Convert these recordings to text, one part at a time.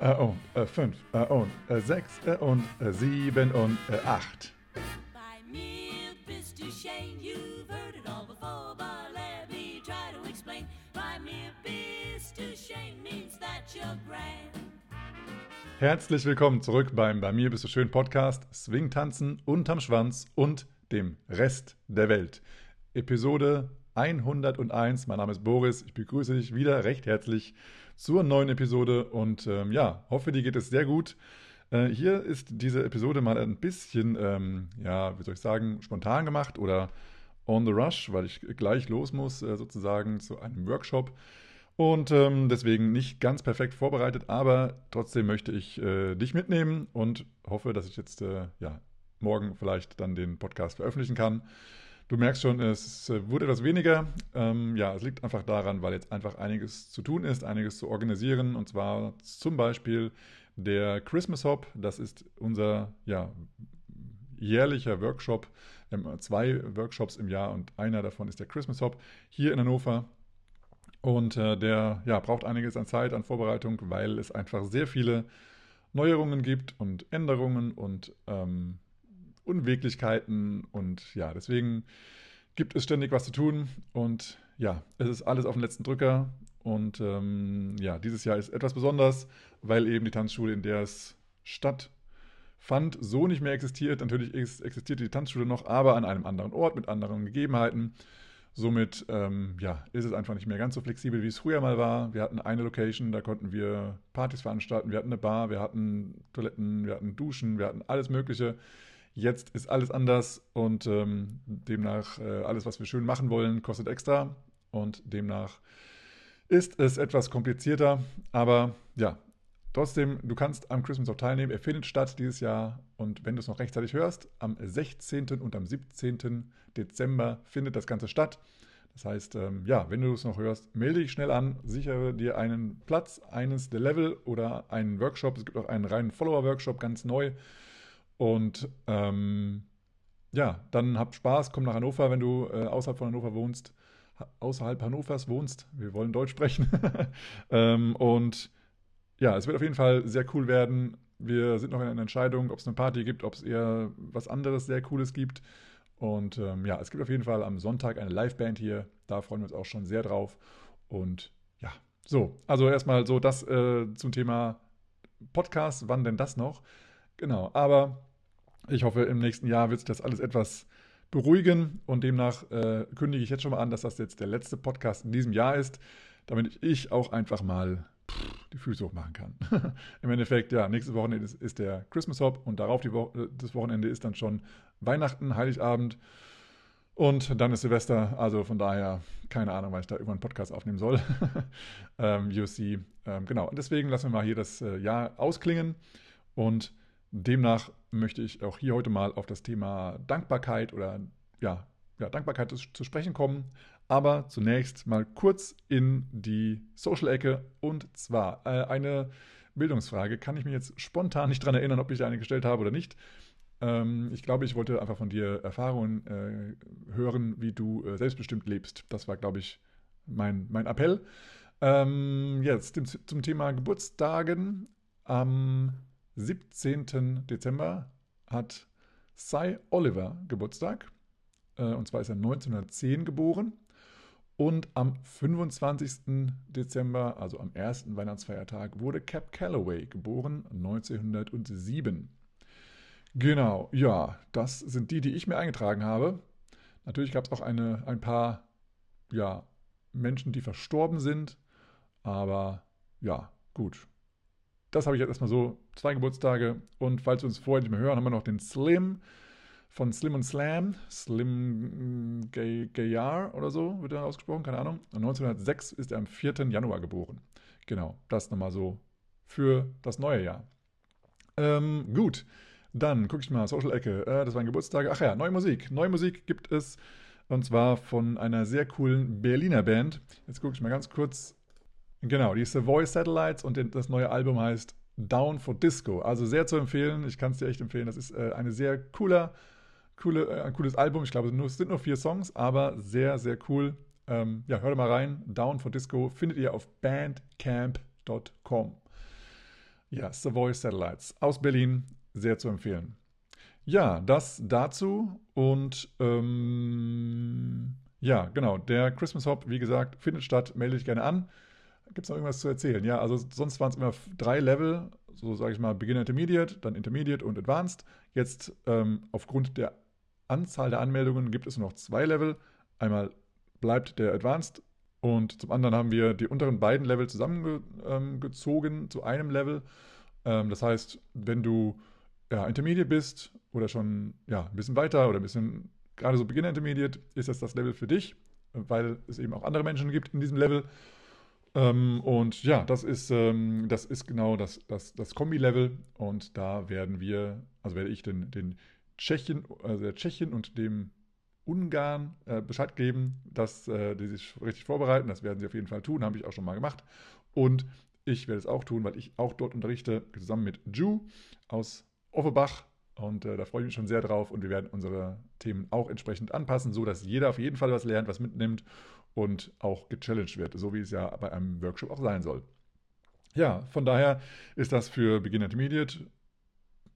äh, und äh, fünf äh, und äh, sechs äh, und äh, sieben und äh, acht. Bei mir bist du Shane, you've heard it all before, but let me try to explain. Bei mir bist du Shane means that you're grand. Herzlich willkommen zurück beim Bei mir bist du schön Podcast Swing tanzen unterm Schwanz und dem Rest der Welt. Episode 101. Mein Name ist Boris. Ich begrüße dich wieder recht herzlich zur neuen Episode und ähm, ja, hoffe, dir geht es sehr gut. Äh, hier ist diese Episode mal ein bisschen, ähm, ja, wie soll ich sagen, spontan gemacht oder on the rush, weil ich gleich los muss, äh, sozusagen zu einem Workshop. Und ähm, deswegen nicht ganz perfekt vorbereitet, aber trotzdem möchte ich äh, dich mitnehmen und hoffe, dass ich jetzt äh, ja, morgen vielleicht dann den Podcast veröffentlichen kann. Du merkst schon, es wurde etwas weniger. Ähm, ja, es liegt einfach daran, weil jetzt einfach einiges zu tun ist, einiges zu organisieren. Und zwar zum Beispiel der Christmas Hop. Das ist unser ja, jährlicher Workshop. Wir haben zwei Workshops im Jahr und einer davon ist der Christmas Hop hier in Hannover. Und äh, der ja, braucht einiges an Zeit, an Vorbereitung, weil es einfach sehr viele Neuerungen gibt und Änderungen und ähm, Unwäglichkeiten und ja, deswegen gibt es ständig was zu tun und ja, es ist alles auf den letzten Drücker und ähm, ja, dieses Jahr ist etwas besonders, weil eben die Tanzschule, in der es stattfand, so nicht mehr existiert. Natürlich existiert die Tanzschule noch, aber an einem anderen Ort mit anderen Gegebenheiten. Somit ähm, ja, ist es einfach nicht mehr ganz so flexibel, wie es früher mal war. Wir hatten eine Location, da konnten wir Partys veranstalten, wir hatten eine Bar, wir hatten Toiletten, wir hatten Duschen, wir hatten alles Mögliche. Jetzt ist alles anders und ähm, demnach äh, alles, was wir schön machen wollen, kostet extra und demnach ist es etwas komplizierter. Aber ja, trotzdem, du kannst am Christmas of teilnehmen. Er findet statt dieses Jahr und wenn du es noch rechtzeitig hörst, am 16. und am 17. Dezember findet das Ganze statt. Das heißt, ähm, ja, wenn du es noch hörst, melde dich schnell an, sichere dir einen Platz, eines der Level oder einen Workshop. Es gibt auch einen reinen Follower-Workshop, ganz neu und ähm, ja, dann hab Spaß, komm nach Hannover, wenn du äh, außerhalb von Hannover wohnst, außerhalb Hannovers wohnst. Wir wollen Deutsch sprechen. ähm, und ja, es wird auf jeden Fall sehr cool werden. Wir sind noch in einer Entscheidung, ob es eine Party gibt, ob es eher was anderes sehr Cooles gibt. Und ähm, ja, es gibt auf jeden Fall am Sonntag eine Liveband hier. Da freuen wir uns auch schon sehr drauf. Und ja, so, also erstmal so das äh, zum Thema Podcast. Wann denn das noch? Genau, aber ich hoffe, im nächsten Jahr wird sich das alles etwas beruhigen und demnach äh, kündige ich jetzt schon mal an, dass das jetzt der letzte Podcast in diesem Jahr ist, damit ich auch einfach mal die Füße hochmachen kann. Im Endeffekt, ja, nächstes Wochenende ist, ist der Christmas Hop und darauf Wo das Wochenende ist dann schon Weihnachten, Heiligabend und dann ist Silvester. Also von daher, keine Ahnung, weil ich da irgendwann einen Podcast aufnehmen soll. ähm, UC, ähm, genau. Und deswegen lassen wir mal hier das äh, Jahr ausklingen und Demnach möchte ich auch hier heute mal auf das Thema Dankbarkeit oder ja, ja Dankbarkeit zu sprechen kommen. Aber zunächst mal kurz in die Social-Ecke und zwar äh, eine Bildungsfrage. Kann ich mich jetzt spontan nicht daran erinnern, ob ich eine gestellt habe oder nicht. Ähm, ich glaube, ich wollte einfach von dir Erfahrungen äh, hören, wie du äh, selbstbestimmt lebst. Das war, glaube ich, mein, mein Appell. Ähm, jetzt zum, zum Thema Geburtstagen. Am 17. Dezember hat Cy Oliver Geburtstag. Äh, und zwar ist er 1910 geboren. Und am 25. Dezember, also am ersten Weihnachtsfeiertag, wurde Cap Calloway geboren, 1907. Genau, ja, das sind die, die ich mir eingetragen habe. Natürlich gab es auch eine, ein paar ja, Menschen, die verstorben sind. Aber ja, gut das habe ich jetzt erstmal so, zwei Geburtstage. Und falls wir uns vorher nicht mehr hören, haben wir noch den Slim von Slim und Slam, Slim Gayar oder so wird er ausgesprochen, keine Ahnung. Und 1906 ist er am 4. Januar geboren. Genau, das nochmal so für das neue Jahr. Ähm, gut, dann gucke ich mal, Social-Ecke, äh, das waren Geburtstage. Ach ja, neue Musik. Neue Musik gibt es und zwar von einer sehr coolen Berliner Band. Jetzt gucke ich mal ganz kurz Genau, die Voice Satellites und das neue Album heißt Down for Disco. Also sehr zu empfehlen. Ich kann es dir echt empfehlen. Das ist äh, eine sehr cooler, coole, äh, ein cooles Album. Ich glaube, es sind nur vier Songs, aber sehr, sehr cool. Ähm, ja, hört mal rein. Down for Disco findet ihr auf bandcamp.com. Ja, Savoy Satellites aus Berlin, sehr zu empfehlen. Ja, das dazu und ähm, ja, genau, der Christmas Hop, wie gesagt, findet statt, melde dich gerne an. Gibt es noch irgendwas zu erzählen? Ja, also sonst waren es immer drei Level, so sage ich mal, Beginner Intermediate, dann Intermediate und Advanced. Jetzt ähm, aufgrund der Anzahl der Anmeldungen gibt es nur noch zwei Level. Einmal bleibt der Advanced und zum anderen haben wir die unteren beiden Level zusammengezogen ähm, zu einem Level. Ähm, das heißt, wenn du ja, Intermediate bist oder schon ja, ein bisschen weiter oder ein bisschen gerade so Beginner Intermediate, ist das das Level für dich, weil es eben auch andere Menschen gibt in diesem Level. Ähm, und ja, das ist, ähm, das ist genau das, das, das Kombi-Level. Und da werden wir, also werde ich den, den Tschechien, also der Tschechien und dem Ungarn äh, Bescheid geben, dass äh, die sich richtig vorbereiten. Das werden sie auf jeden Fall tun, habe ich auch schon mal gemacht. Und ich werde es auch tun, weil ich auch dort unterrichte, zusammen mit Ju aus Offenbach. Und äh, da freue ich mich schon sehr drauf. Und wir werden unsere Themen auch entsprechend anpassen, so dass jeder auf jeden Fall was lernt, was mitnimmt und auch gechallenged wird, so wie es ja bei einem Workshop auch sein soll. Ja, von daher ist das für Beginner Intermediate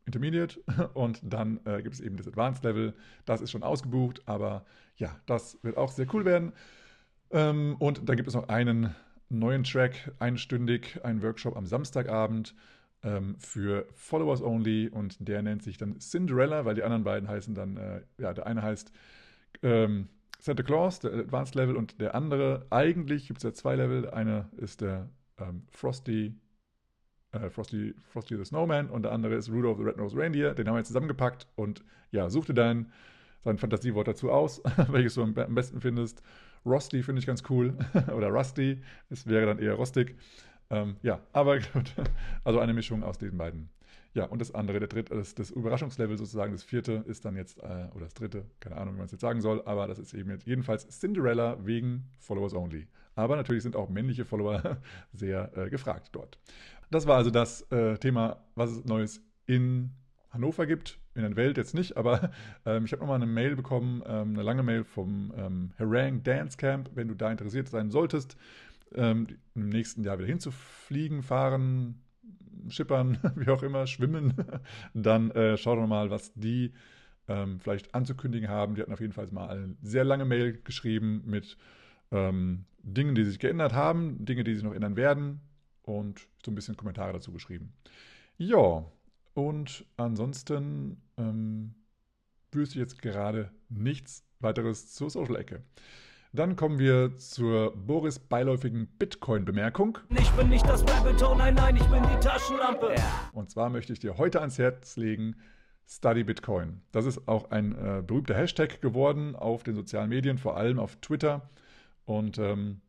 Intermediate und dann äh, gibt es eben das Advanced Level. Das ist schon ausgebucht, aber ja, das wird auch sehr cool werden. Ähm, und dann gibt es noch einen neuen Track, einstündig, einen Workshop am Samstagabend ähm, für Followers Only und der nennt sich dann Cinderella, weil die anderen beiden heißen dann, äh, ja, der eine heißt ähm, Santa Claus, der Advanced Level, und der andere, eigentlich gibt es ja zwei Level. Der eine ist der ähm, Frosty, äh, Frosty, Frosty the Snowman und der andere ist Rudolph the Red-Nosed Reindeer. Den haben wir jetzt zusammengepackt und ja, such dir dein, sein Fantasiewort dazu aus, welches du am, am besten findest. Rusty finde ich ganz cool oder Rusty, es wäre dann eher rostig. Ähm, ja, aber gut, also eine Mischung aus diesen beiden ja, und das andere, der dritte, das, das Überraschungslevel sozusagen, das vierte ist dann jetzt, äh, oder das dritte, keine Ahnung, wie man es jetzt sagen soll, aber das ist eben jetzt jedenfalls Cinderella wegen Followers Only. Aber natürlich sind auch männliche Follower sehr äh, gefragt dort. Das war also das äh, Thema, was es Neues in Hannover gibt, in der Welt jetzt nicht, aber ähm, ich habe nochmal eine Mail bekommen, ähm, eine lange Mail vom ähm, Harang Dance Camp, wenn du da interessiert sein solltest, ähm, im nächsten Jahr wieder hinzufliegen, fahren, schippern, wie auch immer, schwimmen, dann äh, schau doch mal, was die ähm, vielleicht anzukündigen haben. Die hatten auf jeden Fall mal eine sehr lange Mail geschrieben mit ähm, Dingen, die sich geändert haben, Dinge, die sich noch ändern werden und so ein bisschen Kommentare dazu geschrieben. Ja, und ansonsten ähm, wüsste ich jetzt gerade nichts weiteres zur Social-Ecke. Dann kommen wir zur Boris beiläufigen Bitcoin-Bemerkung. Ich bin nicht das Rabbit nein, nein, ich bin die Taschenlampe. Und zwar möchte ich dir heute ans Herz legen, Study Bitcoin. Das ist auch ein äh, berühmter Hashtag geworden auf den sozialen Medien, vor allem auf Twitter. Und ähm,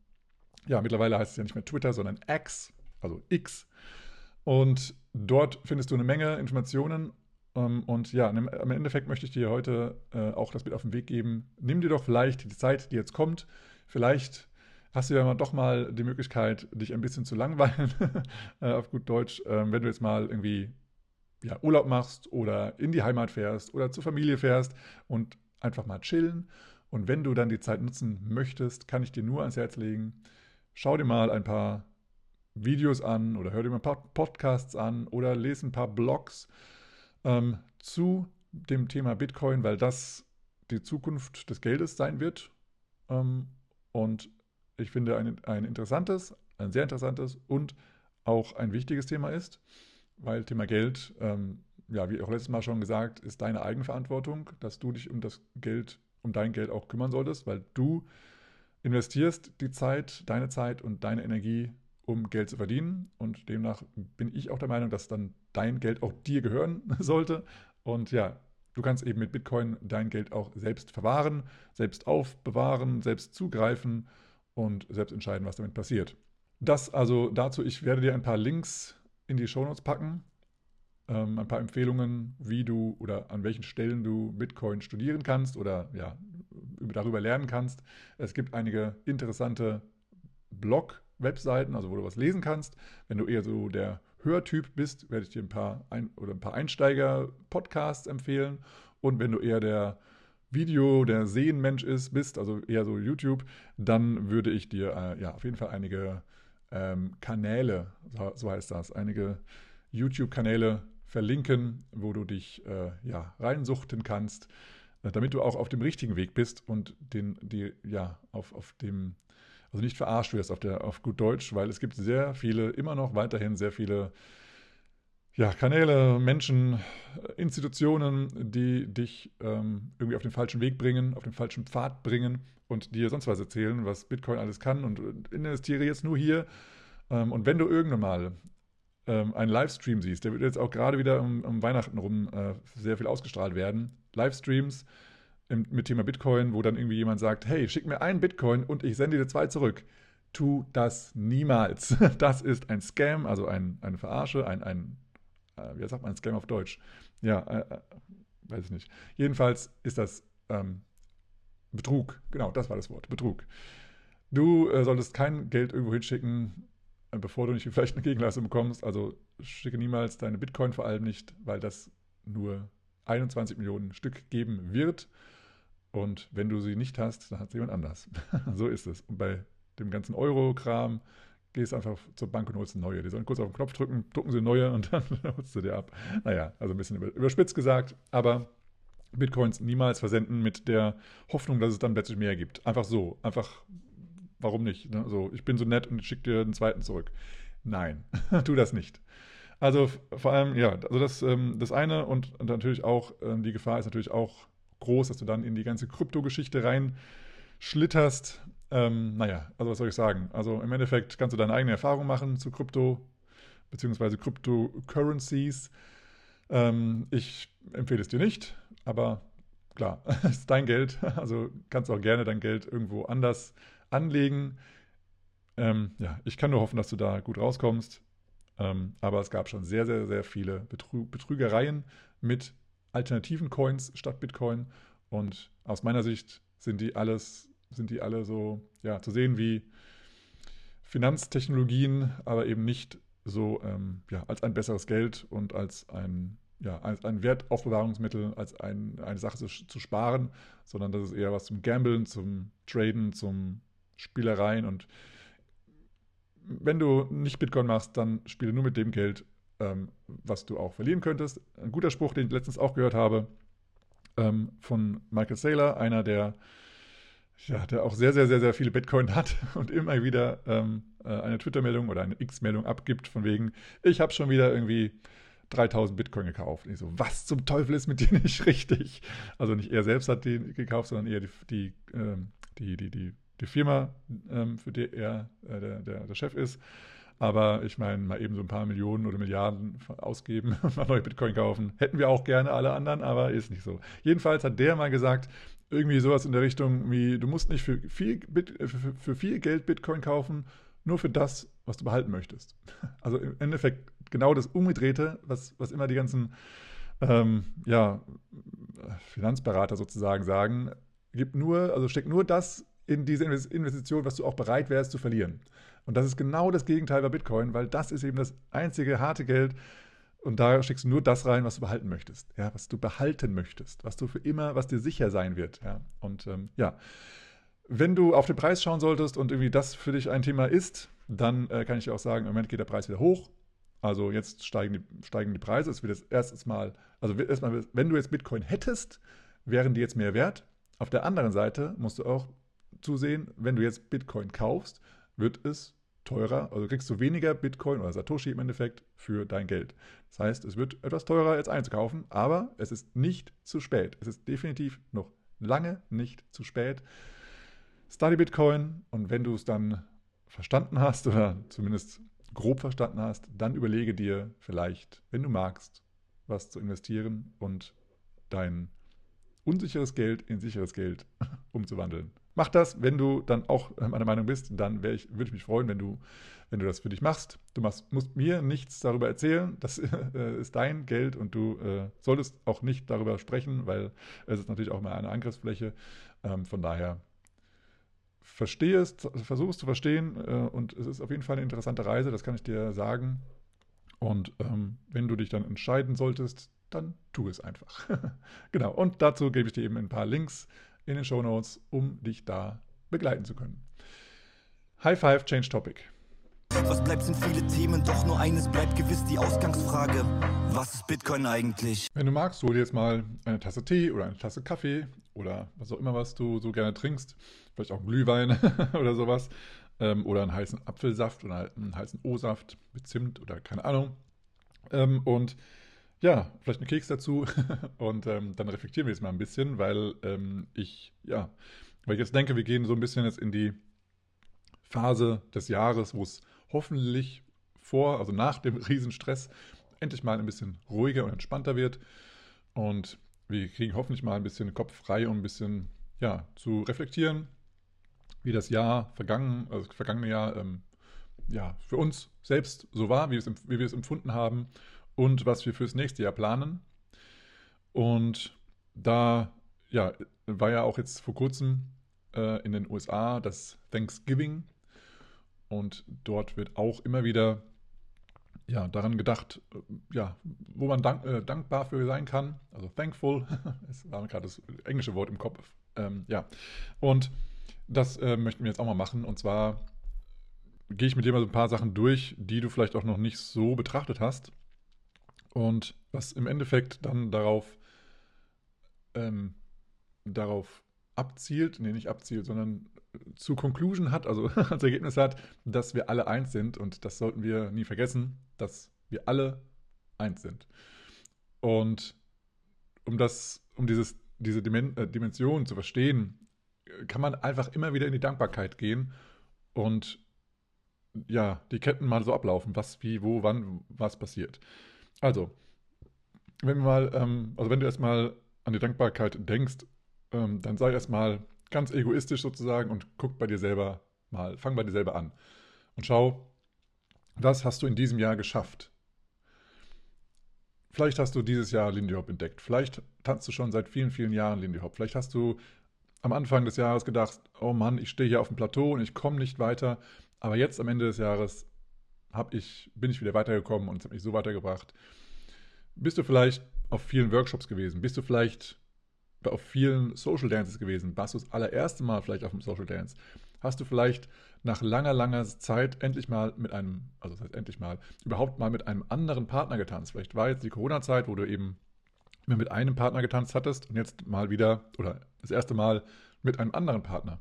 ja, mittlerweile heißt es ja nicht mehr Twitter, sondern X, also X. Und dort findest du eine Menge Informationen und ja, im Endeffekt möchte ich dir heute äh, auch das mit auf den Weg geben. Nimm dir doch vielleicht die Zeit, die jetzt kommt. Vielleicht hast du ja doch mal die Möglichkeit, dich ein bisschen zu langweilen, äh, auf gut Deutsch, ähm, wenn du jetzt mal irgendwie ja, Urlaub machst oder in die Heimat fährst oder zur Familie fährst und einfach mal chillen. Und wenn du dann die Zeit nutzen möchtest, kann ich dir nur ans Herz legen, schau dir mal ein paar Videos an oder hör dir mal ein paar Podcasts an oder lese ein paar Blogs ähm, zu dem Thema Bitcoin, weil das die Zukunft des Geldes sein wird. Ähm, und ich finde ein, ein interessantes, ein sehr interessantes und auch ein wichtiges Thema ist, weil Thema Geld, ähm, ja, wie auch letztes Mal schon gesagt, ist deine Eigenverantwortung, dass du dich um das Geld, um dein Geld auch kümmern solltest, weil du investierst die Zeit, deine Zeit und deine Energie um Geld zu verdienen. Und demnach bin ich auch der Meinung, dass dann dein Geld auch dir gehören sollte. Und ja, du kannst eben mit Bitcoin dein Geld auch selbst verwahren, selbst aufbewahren, selbst zugreifen und selbst entscheiden, was damit passiert. Das also dazu, ich werde dir ein paar Links in die Shownotes packen, ähm, ein paar Empfehlungen, wie du oder an welchen Stellen du Bitcoin studieren kannst oder ja, darüber lernen kannst. Es gibt einige interessante Blog- Webseiten, also wo du was lesen kannst. Wenn du eher so der Hörtyp bist, werde ich dir ein paar ein oder ein paar Einsteiger-Podcasts empfehlen. Und wenn du eher der Video, der Sehenmensch ist, bist, also eher so YouTube, dann würde ich dir äh, ja auf jeden Fall einige ähm, Kanäle, so, so, heißt das, einige YouTube-Kanäle verlinken, wo du dich äh, ja, reinsuchten kannst, äh, damit du auch auf dem richtigen Weg bist und den, die, ja, auf, auf dem, also nicht verarscht wirst auf, der, auf gut Deutsch, weil es gibt sehr viele, immer noch weiterhin sehr viele ja, Kanäle, Menschen, Institutionen, die dich ähm, irgendwie auf den falschen Weg bringen, auf den falschen Pfad bringen und dir sonst was erzählen, was Bitcoin alles kann und, investiere jetzt nur hier. Ähm, und wenn du irgendwann mal ähm, einen Livestream siehst, der wird jetzt auch gerade wieder um, um Weihnachten rum äh, sehr viel ausgestrahlt werden, Livestreams im, mit Thema Bitcoin, wo dann irgendwie jemand sagt, hey, schick mir einen Bitcoin und ich sende dir zwei zurück. Tu das niemals. Das ist ein Scam, also ein, eine Verarsche, ein, ein äh, wie sagt man Scam auf Deutsch? Ja, äh, äh, weiß ich nicht. Jedenfalls ist das ähm, Betrug. Genau, das war das Wort. Betrug. Du äh, solltest kein Geld irgendwo hinschicken, äh, bevor du nicht vielleicht eine Gegenleistung bekommst. Also schicke niemals deine Bitcoin vor allem nicht, weil das nur 21 Millionen Stück geben wird. Und wenn du sie nicht hast, dann hat sie jemand anders. so ist es. Und bei dem ganzen Euro-Kram gehst einfach zur Bank und holst eine neue. Die sollen kurz auf den Knopf drücken, drucken sie eine neue und dann holst du dir ab. Naja, also ein bisschen überspitzt gesagt, aber Bitcoins niemals versenden mit der Hoffnung, dass es dann plötzlich mehr gibt. Einfach so, einfach, warum nicht? Ne? So, ich bin so nett und schicke dir einen zweiten zurück. Nein, tu das nicht. Also vor allem, ja, also das, ähm, das eine und, und natürlich auch, ähm, die Gefahr ist natürlich auch groß, dass du dann in die ganze Kryptogeschichte reinschlitterst ähm, naja, also was soll ich sagen? Also im Endeffekt kannst du deine eigene Erfahrung machen zu Krypto bzw. Cryptocurrencies. Ähm, ich empfehle es dir nicht, aber klar, es ist dein Geld, also kannst du auch gerne dein Geld irgendwo anders anlegen. Ähm, ja, ich kann nur hoffen, dass du da gut rauskommst. Ähm, aber es gab schon sehr, sehr, sehr viele Betrü Betrügereien mit alternativen Coins statt Bitcoin. Und aus meiner Sicht sind die alles sind die alle so ja, zu sehen wie Finanztechnologien, aber eben nicht so ähm, ja, als ein besseres Geld und als ein, ja, als ein Wertaufbewahrungsmittel, als ein, eine Sache zu, zu sparen, sondern das ist eher was zum Gambeln, zum Traden, zum Spielereien und wenn du nicht Bitcoin machst, dann spiele nur mit dem Geld, ähm, was du auch verlieren könntest. Ein guter Spruch, den ich letztens auch gehört habe, ähm, von Michael Saylor, einer der ja, der auch sehr, sehr, sehr, sehr viele Bitcoin hat und immer wieder ähm, äh, eine Twitter-Meldung oder eine X-Meldung abgibt, von wegen, ich habe schon wieder irgendwie 3000 Bitcoin gekauft. Und ich so, was zum Teufel ist mit dir nicht richtig? Also nicht er selbst hat die gekauft, sondern eher die, die, ähm, die, die, die, die Firma, ähm, für die er äh, der, der, der Chef ist. Aber ich meine, mal eben so ein paar Millionen oder Milliarden ausgeben, mal neue Bitcoin kaufen, hätten wir auch gerne alle anderen, aber ist nicht so. Jedenfalls hat der mal gesagt, irgendwie sowas in der Richtung wie, du musst nicht für viel, für, viel Geld Bitcoin kaufen, nur für das, was du behalten möchtest. Also im Endeffekt genau das Umgedrehte, was, was immer die ganzen ähm, ja, Finanzberater sozusagen sagen, gibt nur, also steckt nur das in diese Investition, was du auch bereit wärst zu verlieren. Und das ist genau das Gegenteil bei Bitcoin, weil das ist eben das einzige harte Geld, und da schickst du nur das rein, was du behalten möchtest, ja, was du behalten möchtest, was du für immer, was dir sicher sein wird. Ja. Und ähm, ja, wenn du auf den Preis schauen solltest und irgendwie das für dich ein Thema ist, dann äh, kann ich dir auch sagen, im Moment geht der Preis wieder hoch. Also jetzt steigen die, steigen die Preise. Es wird jetzt erstes Mal, also erstmal, wenn du jetzt Bitcoin hättest, wären die jetzt mehr wert. Auf der anderen Seite musst du auch zusehen, wenn du jetzt Bitcoin kaufst, wird es teurer, also kriegst du weniger Bitcoin oder Satoshi im Endeffekt für dein Geld. Das heißt, es wird etwas teurer als einzukaufen, aber es ist nicht zu spät. Es ist definitiv noch lange nicht zu spät. Study Bitcoin und wenn du es dann verstanden hast oder zumindest grob verstanden hast, dann überlege dir vielleicht, wenn du magst, was zu investieren und dein unsicheres Geld in sicheres Geld umzuwandeln. Mach das, wenn du dann auch meiner Meinung bist, dann ich, würde ich mich freuen, wenn du, wenn du das für dich machst. Du machst, musst mir nichts darüber erzählen, das äh, ist dein Geld und du äh, solltest auch nicht darüber sprechen, weil es ist natürlich auch mal eine Angriffsfläche. Ähm, von daher verstehe es, versuche es zu verstehen äh, und es ist auf jeden Fall eine interessante Reise, das kann ich dir sagen. Und ähm, wenn du dich dann entscheiden solltest, dann tu es einfach. genau, und dazu gebe ich dir eben ein paar Links in den Show Notes, um dich da begleiten zu können. High Five Change Topic. Was bleibt sind viele Themen, doch nur eines bleibt gewiss die Ausgangsfrage. Was ist Bitcoin eigentlich? Wenn du magst, hol dir jetzt mal eine Tasse Tee oder eine Tasse Kaffee oder was auch immer, was du so gerne trinkst. Vielleicht auch Glühwein oder sowas. Ähm, oder einen heißen Apfelsaft oder einen heißen O-Saft mit Zimt oder keine Ahnung. Ähm, und ja, vielleicht einen Keks dazu. und ähm, dann reflektieren wir jetzt mal ein bisschen, weil ähm, ich, ja, weil ich jetzt denke, wir gehen so ein bisschen jetzt in die Phase des Jahres, wo es hoffentlich vor, also nach dem Riesenstress, endlich mal ein bisschen ruhiger und entspannter wird. Und wir kriegen hoffentlich mal ein bisschen Kopf frei, um ein bisschen ja, zu reflektieren, wie das Jahr vergangen, also das vergangene Jahr ähm, ja, für uns selbst so war, wie, wie wir es empfunden haben und was wir fürs nächste Jahr planen. Und da ja, war ja auch jetzt vor kurzem äh, in den USA das Thanksgiving und dort wird auch immer wieder ja, daran gedacht, äh, ja, wo man dank, äh, dankbar für sein kann. Also thankful, es war gerade das englische Wort im Kopf. Ähm, ja, und das äh, möchten wir jetzt auch mal machen. Und zwar gehe ich mit dir mal so ein paar Sachen durch, die du vielleicht auch noch nicht so betrachtet hast. Und was im Endeffekt dann darauf, ähm, darauf abzielt, nee, nicht abzielt, sondern zu Conclusion hat, also als Ergebnis hat, dass wir alle eins sind. Und das sollten wir nie vergessen, dass wir alle eins sind. Und um das, um dieses, diese äh, Dimension zu verstehen, kann man einfach immer wieder in die Dankbarkeit gehen und ja, die Ketten mal so ablaufen, was, wie, wo, wann, was passiert. Also, wenn mal, ähm, also wenn du erstmal an die Dankbarkeit denkst, ähm, dann sei erstmal ganz egoistisch sozusagen und guck bei dir selber mal, fang bei dir selber an und schau, was hast du in diesem Jahr geschafft? Vielleicht hast du dieses Jahr Lindy Hop entdeckt. Vielleicht tanzt du schon seit vielen, vielen Jahren Lindy Hop. Vielleicht hast du am Anfang des Jahres gedacht, oh Mann, ich stehe hier auf dem Plateau und ich komme nicht weiter. Aber jetzt am Ende des Jahres ich, bin ich wieder weitergekommen und es hat mich so weitergebracht. Bist du vielleicht auf vielen Workshops gewesen? Bist du vielleicht auf vielen Social Dances gewesen? Warst du das allererste Mal vielleicht auf einem Social Dance? Hast du vielleicht nach langer, langer Zeit endlich mal mit einem, also das heißt endlich mal, überhaupt mal mit einem anderen Partner getanzt? Vielleicht war jetzt die Corona-Zeit, wo du eben mehr mit einem Partner getanzt hattest und jetzt mal wieder, oder das erste Mal mit einem anderen Partner.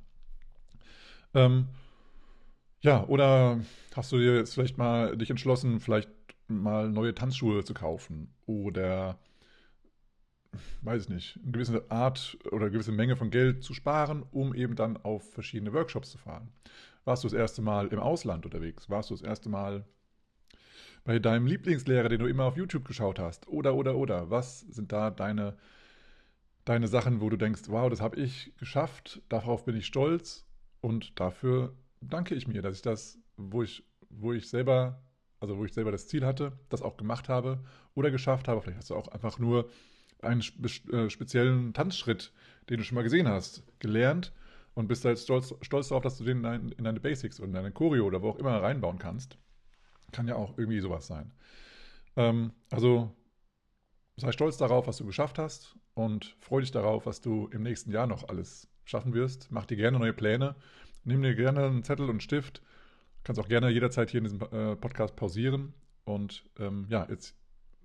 Ähm, ja, oder hast du dir jetzt vielleicht mal dich entschlossen, vielleicht mal neue Tanzschuhe zu kaufen oder weiß ich nicht, eine gewisse Art oder eine gewisse Menge von Geld zu sparen, um eben dann auf verschiedene Workshops zu fahren. Warst du das erste Mal im Ausland unterwegs? Warst du das erste Mal bei deinem Lieblingslehrer, den du immer auf YouTube geschaut hast? Oder, oder, oder. Was sind da deine, deine Sachen, wo du denkst, wow, das habe ich geschafft, darauf bin ich stolz und dafür danke ich mir, dass ich das, wo ich, wo ich selber, also wo ich selber das Ziel hatte, das auch gemacht habe oder geschafft habe. Vielleicht hast du auch einfach nur einen äh, speziellen Tanzschritt, den du schon mal gesehen hast, gelernt und bist halt stolz, stolz darauf, dass du den in deine Basics und deine Choreo oder wo auch immer reinbauen kannst. Kann ja auch irgendwie sowas sein. Ähm, also sei stolz darauf, was du geschafft hast und freu dich darauf, was du im nächsten Jahr noch alles schaffen wirst. Mach dir gerne neue Pläne. Nimm dir gerne einen Zettel und einen Stift. Kannst auch gerne jederzeit hier in diesem äh, Podcast pausieren. Und ähm, ja, jetzt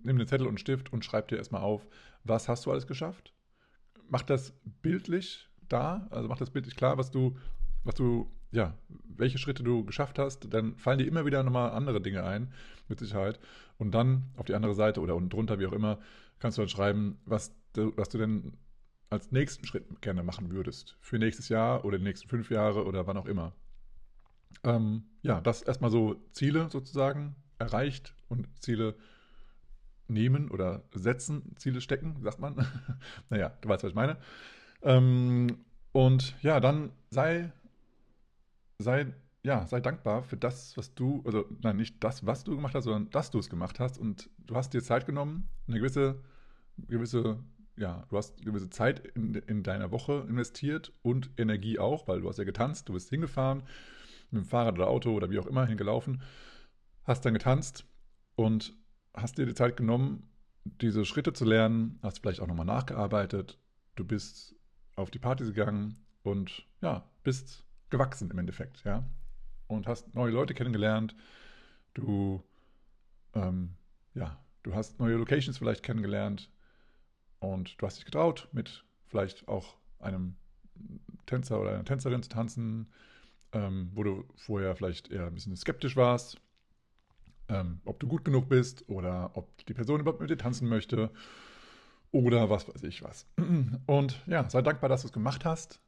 nimm den Zettel und einen Stift und schreib dir erstmal auf, was hast du alles geschafft? Mach das bildlich da, also mach das bildlich klar, was du, was du, ja, welche Schritte du geschafft hast, dann fallen dir immer wieder nochmal andere Dinge ein, mit Sicherheit. Und dann auf die andere Seite oder unten drunter, wie auch immer, kannst du dann schreiben, was du, was du denn als nächsten Schritt gerne machen würdest. Für nächstes Jahr oder die nächsten fünf Jahre oder wann auch immer. Ähm, ja, das erstmal so Ziele sozusagen erreicht und Ziele nehmen oder setzen, Ziele stecken, sagt man. naja, du weißt, was ich meine. Ähm, und ja, dann sei, sei, ja, sei dankbar für das, was du, also nein, nicht das, was du gemacht hast, sondern dass du es gemacht hast. Und du hast dir Zeit genommen, eine gewisse, gewisse, ja, du hast gewisse Zeit in, in deiner Woche investiert und Energie auch, weil du hast ja getanzt, du bist hingefahren, mit dem Fahrrad oder Auto oder wie auch immer hingelaufen, hast dann getanzt und hast dir die Zeit genommen, diese Schritte zu lernen, hast vielleicht auch nochmal nachgearbeitet, du bist auf die Party gegangen und ja, bist gewachsen im Endeffekt, ja. und hast neue Leute kennengelernt. Du, ähm, ja, du hast neue Locations vielleicht kennengelernt und du hast dich getraut, mit vielleicht auch einem Tänzer oder einer Tänzerin zu tanzen, ähm, wo du vorher vielleicht eher ein bisschen skeptisch warst, ähm, ob du gut genug bist oder ob die Person überhaupt mit dir tanzen möchte oder was weiß ich was. Und ja, sei dankbar, dass du es gemacht hast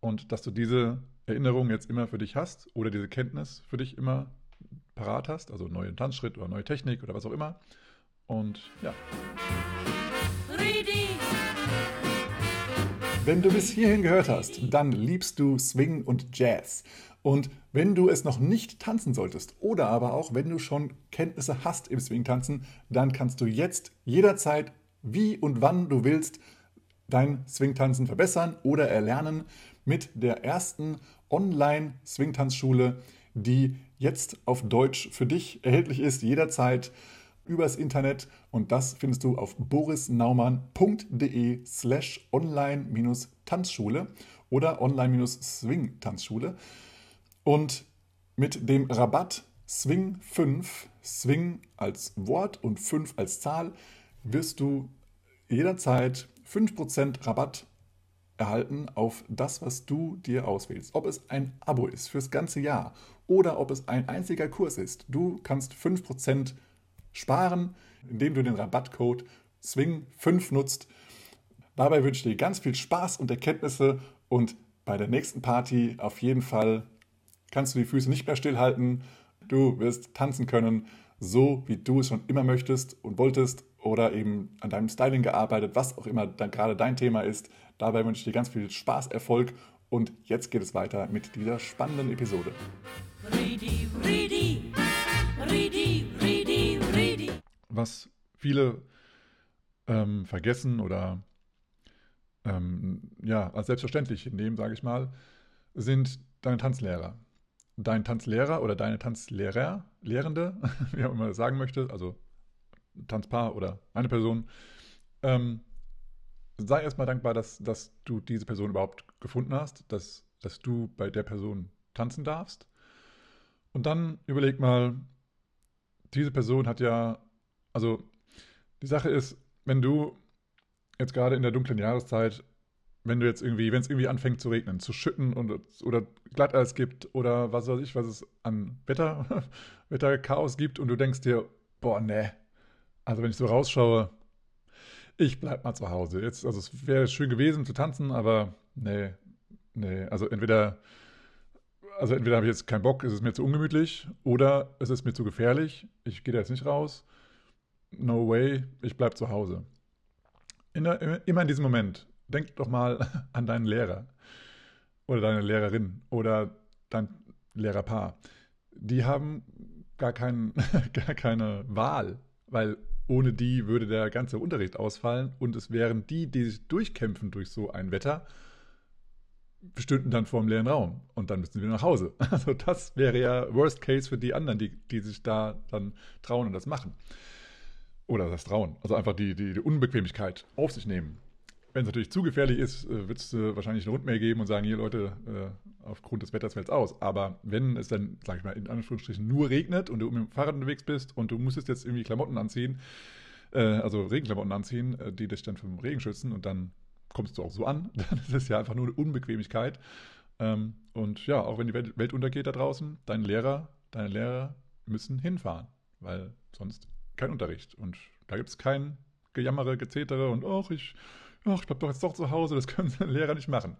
und dass du diese Erinnerung jetzt immer für dich hast oder diese Kenntnis für dich immer parat hast, also neuen Tanzschritt oder neue Technik oder was auch immer. Und ja. Ridi, Wenn du bis hierhin gehört hast, dann liebst du Swing und Jazz. Und wenn du es noch nicht tanzen solltest oder aber auch wenn du schon Kenntnisse hast im Swing-Tanzen, dann kannst du jetzt jederzeit, wie und wann du willst, dein Swing-Tanzen verbessern oder erlernen mit der ersten Online-Swing-Tanzschule, die jetzt auf Deutsch für dich erhältlich ist, jederzeit übers Internet und das findest du auf borisnaumann.de slash online-tanzschule oder online-swing-tanzschule und mit dem Rabatt Swing 5, Swing als Wort und 5 als Zahl, wirst du jederzeit 5% Rabatt erhalten auf das, was du dir auswählst. Ob es ein Abo ist fürs ganze Jahr oder ob es ein einziger Kurs ist. Du kannst 5% sparen, indem du den Rabattcode SWING5 nutzt. Dabei wünsche ich dir ganz viel Spaß und Erkenntnisse und bei der nächsten Party auf jeden Fall kannst du die Füße nicht mehr stillhalten. Du wirst tanzen können, so wie du es schon immer möchtest und wolltest oder eben an deinem Styling gearbeitet, was auch immer dann gerade dein Thema ist. Dabei wünsche ich dir ganz viel Spaß, Erfolg und jetzt geht es weiter mit dieser spannenden Episode. Ridi, Ridi, Ridi. Was viele ähm, vergessen oder ähm, ja, als selbstverständlich nehmen, sage ich mal, sind deine Tanzlehrer. Dein Tanzlehrer oder deine Tanzlehrer, Lehrende, wie auch immer das sagen möchte, also Tanzpaar oder eine Person, ähm, sei erstmal dankbar, dass, dass du diese Person überhaupt gefunden hast, dass, dass du bei der Person tanzen darfst. Und dann überleg mal, diese Person hat ja, also die Sache ist, wenn du jetzt gerade in der dunklen Jahreszeit, wenn du jetzt irgendwie, wenn es irgendwie anfängt zu regnen, zu schütten und, oder Glatteis gibt oder was weiß ich, was es an Wetter, Wetterchaos gibt und du denkst dir, boah, ne, also wenn ich so rausschaue, ich bleib mal zu Hause. Jetzt, also es wäre schön gewesen zu tanzen, aber nee, nee, also entweder, also entweder habe ich jetzt keinen Bock, ist es mir zu ungemütlich oder es ist mir zu gefährlich, ich gehe da jetzt nicht raus. No way, ich bleib zu Hause. In der, immer in diesem Moment, denk doch mal an deinen Lehrer oder deine Lehrerin oder dein Lehrerpaar. Die haben gar, kein, gar keine Wahl, weil ohne die würde der ganze Unterricht ausfallen und es wären die, die sich durchkämpfen durch so ein Wetter, stünden dann vor dem leeren Raum und dann müssten wir nach Hause. Also das wäre ja Worst Case für die anderen, die, die sich da dann trauen und das machen. Oder das Trauen. Also einfach die, die, die Unbequemlichkeit auf sich nehmen. Wenn es natürlich zu gefährlich ist, äh, wird es äh, wahrscheinlich eine Rundmail geben und sagen, hier Leute, äh, aufgrund des Wetters fällt es aus. Aber wenn es dann, sag ich mal, in Anführungsstrichen nur regnet und du mit dem Fahrrad unterwegs bist und du musstest jetzt irgendwie Klamotten anziehen, also Regenklamotten anziehen, die dich dann vom Regen schützen und dann kommst du auch so an, dann ist es ja einfach nur eine Unbequemlichkeit. Ähm, und ja, auch wenn die Welt, untergeht da draußen, dein Lehrer, deine Lehrer müssen hinfahren, weil sonst kein Unterricht. Und da gibt es kein Gejammere, Gezetere und ach, ich, ich bleib doch jetzt doch zu Hause, das können Lehrer nicht machen.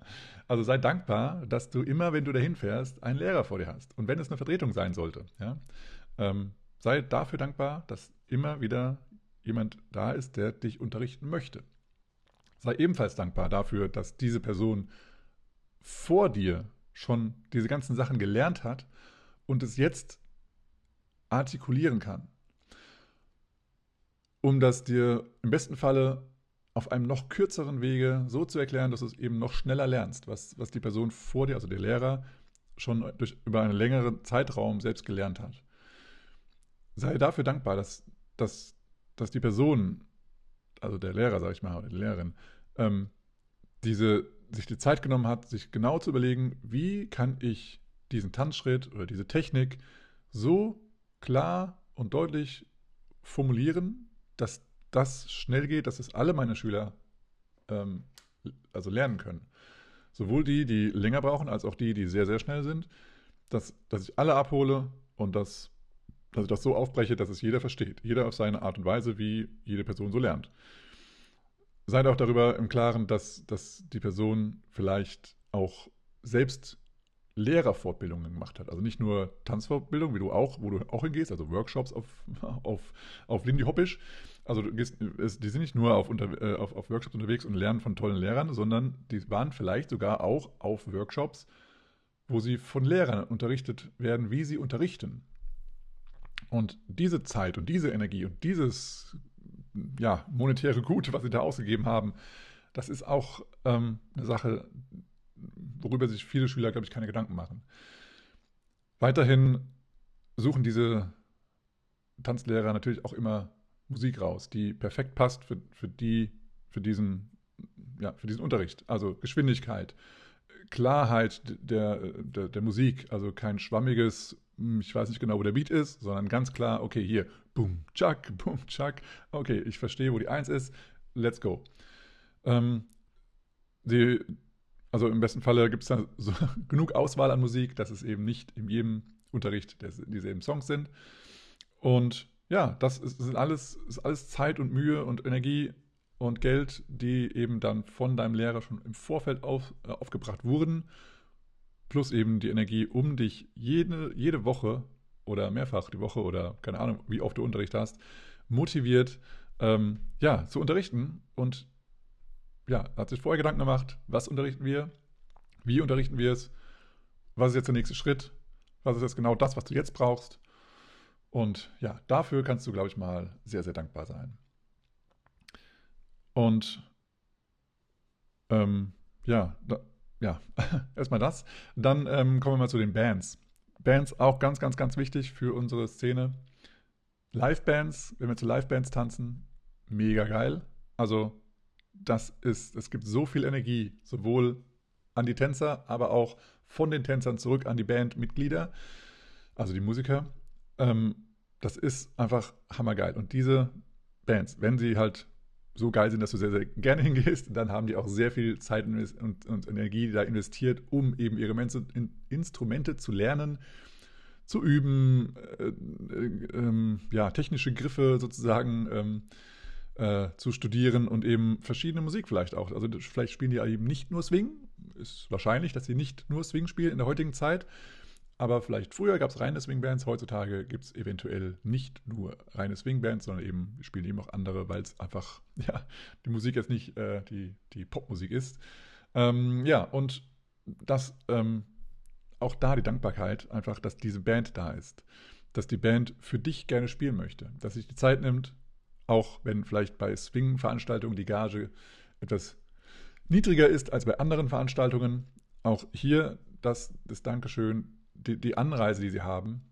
Also sei dankbar, dass du immer, wenn du dahin fährst, einen Lehrer vor dir hast. Und wenn es eine Vertretung sein sollte, ja, ähm, sei dafür dankbar, dass immer wieder jemand da ist, der dich unterrichten möchte. Sei ebenfalls dankbar dafür, dass diese Person vor dir schon diese ganzen Sachen gelernt hat und es jetzt artikulieren kann um das dir im besten Falle auf einem noch kürzeren Wege so zu erklären, dass du es eben noch schneller lernst, was, was die Person vor dir, also der Lehrer, schon durch, über einen längeren Zeitraum selbst gelernt hat. Sei dafür dankbar, dass, dass, dass die Person, also der Lehrer, sag ich mal, oder die Lehrerin, ähm, diese, sich die Zeit genommen hat, sich genau zu überlegen, wie kann ich diesen Tanzschritt oder diese Technik so klar und deutlich formulieren, dass das schnell geht, dass es alle meine Schüler ähm, also lernen können. Sowohl die, die länger brauchen, als auch die, die sehr, sehr schnell sind, dass, dass ich alle abhole und dass, dass ich das so aufbreche, dass es jeder versteht. Jeder auf seine Art und Weise, wie jede Person so lernt. Seid auch darüber im Klaren, dass, dass die Person vielleicht auch selbst Lehrerfortbildungen gemacht hat. Also nicht nur Tanzfortbildung, wie du auch, wo du auch hingehst, also Workshops auf, auf, auf Lindy Hoppisch. Also gehst, die sind nicht nur auf, unter, äh, auf, auf Workshops unterwegs und lernen von tollen Lehrern, sondern die waren vielleicht sogar auch auf Workshops, wo sie von Lehrern unterrichtet werden, wie sie unterrichten. Und diese Zeit und diese Energie und dieses ja, monetäre Gut, was sie da ausgegeben haben, das ist auch ähm, eine Sache, worüber sich viele Schüler, glaube ich, keine Gedanken machen. Weiterhin suchen diese Tanzlehrer natürlich auch immer Musik raus, die perfekt passt für, für, die, für, diesen, ja, für diesen Unterricht. Also Geschwindigkeit, Klarheit der, der, der Musik, also kein schwammiges, ich weiß nicht genau, wo der Beat ist, sondern ganz klar, okay, hier, boom, chuck, boom, chuck, okay, ich verstehe, wo die Eins ist, let's go. Ähm, die, also im besten Falle gibt es dann so genug Auswahl an Musik, dass es eben nicht in jedem Unterricht dieselben Songs sind. Und ja, das ist, ist, alles, ist alles Zeit und Mühe und Energie und Geld, die eben dann von deinem Lehrer schon im Vorfeld auf, äh, aufgebracht wurden, plus eben die Energie, um dich jede, jede Woche oder mehrfach die Woche oder keine Ahnung, wie oft du Unterricht hast, motiviert, ähm, ja, zu unterrichten und ja, hat sich vorher Gedanken gemacht, was unterrichten wir, wie unterrichten wir es, was ist jetzt der nächste Schritt, was ist jetzt genau das, was du jetzt brauchst. Und ja, dafür kannst du, glaube ich, mal sehr, sehr dankbar sein. Und ähm, ja, da, ja, erstmal das. Dann ähm, kommen wir mal zu den Bands. Bands auch ganz, ganz, ganz wichtig für unsere Szene. Live-Bands, wenn wir zu Live-Bands tanzen, mega geil. Also das ist, es gibt so viel Energie, sowohl an die Tänzer, aber auch von den Tänzern zurück an die Bandmitglieder, also die Musiker. Ähm, das ist einfach hammergeil. Und diese Bands, wenn sie halt so geil sind, dass du sehr, sehr gerne hingehst, dann haben die auch sehr viel Zeit und, und Energie da investiert, um eben ihre Instrumente zu lernen, zu üben, äh, äh, äh, ja, technische Griffe sozusagen ähm, äh, zu studieren und eben verschiedene Musik vielleicht auch. Also vielleicht spielen die eben nicht nur Swing. Ist wahrscheinlich, dass sie nicht nur Swing spielen in der heutigen Zeit. Aber vielleicht früher gab es reine Swing-Bands, heutzutage gibt es eventuell nicht nur reine Swing-Bands, sondern eben spielen eben auch andere, weil es einfach, ja, die Musik jetzt nicht äh, die, die Popmusik ist. Ähm, ja, und das, ähm, auch da die Dankbarkeit, einfach, dass diese Band da ist. Dass die Band für dich gerne spielen möchte. Dass sich die Zeit nimmt, auch wenn vielleicht bei Swing-Veranstaltungen die Gage etwas niedriger ist als bei anderen Veranstaltungen. Auch hier das, das Dankeschön, die, die Anreise, die sie haben.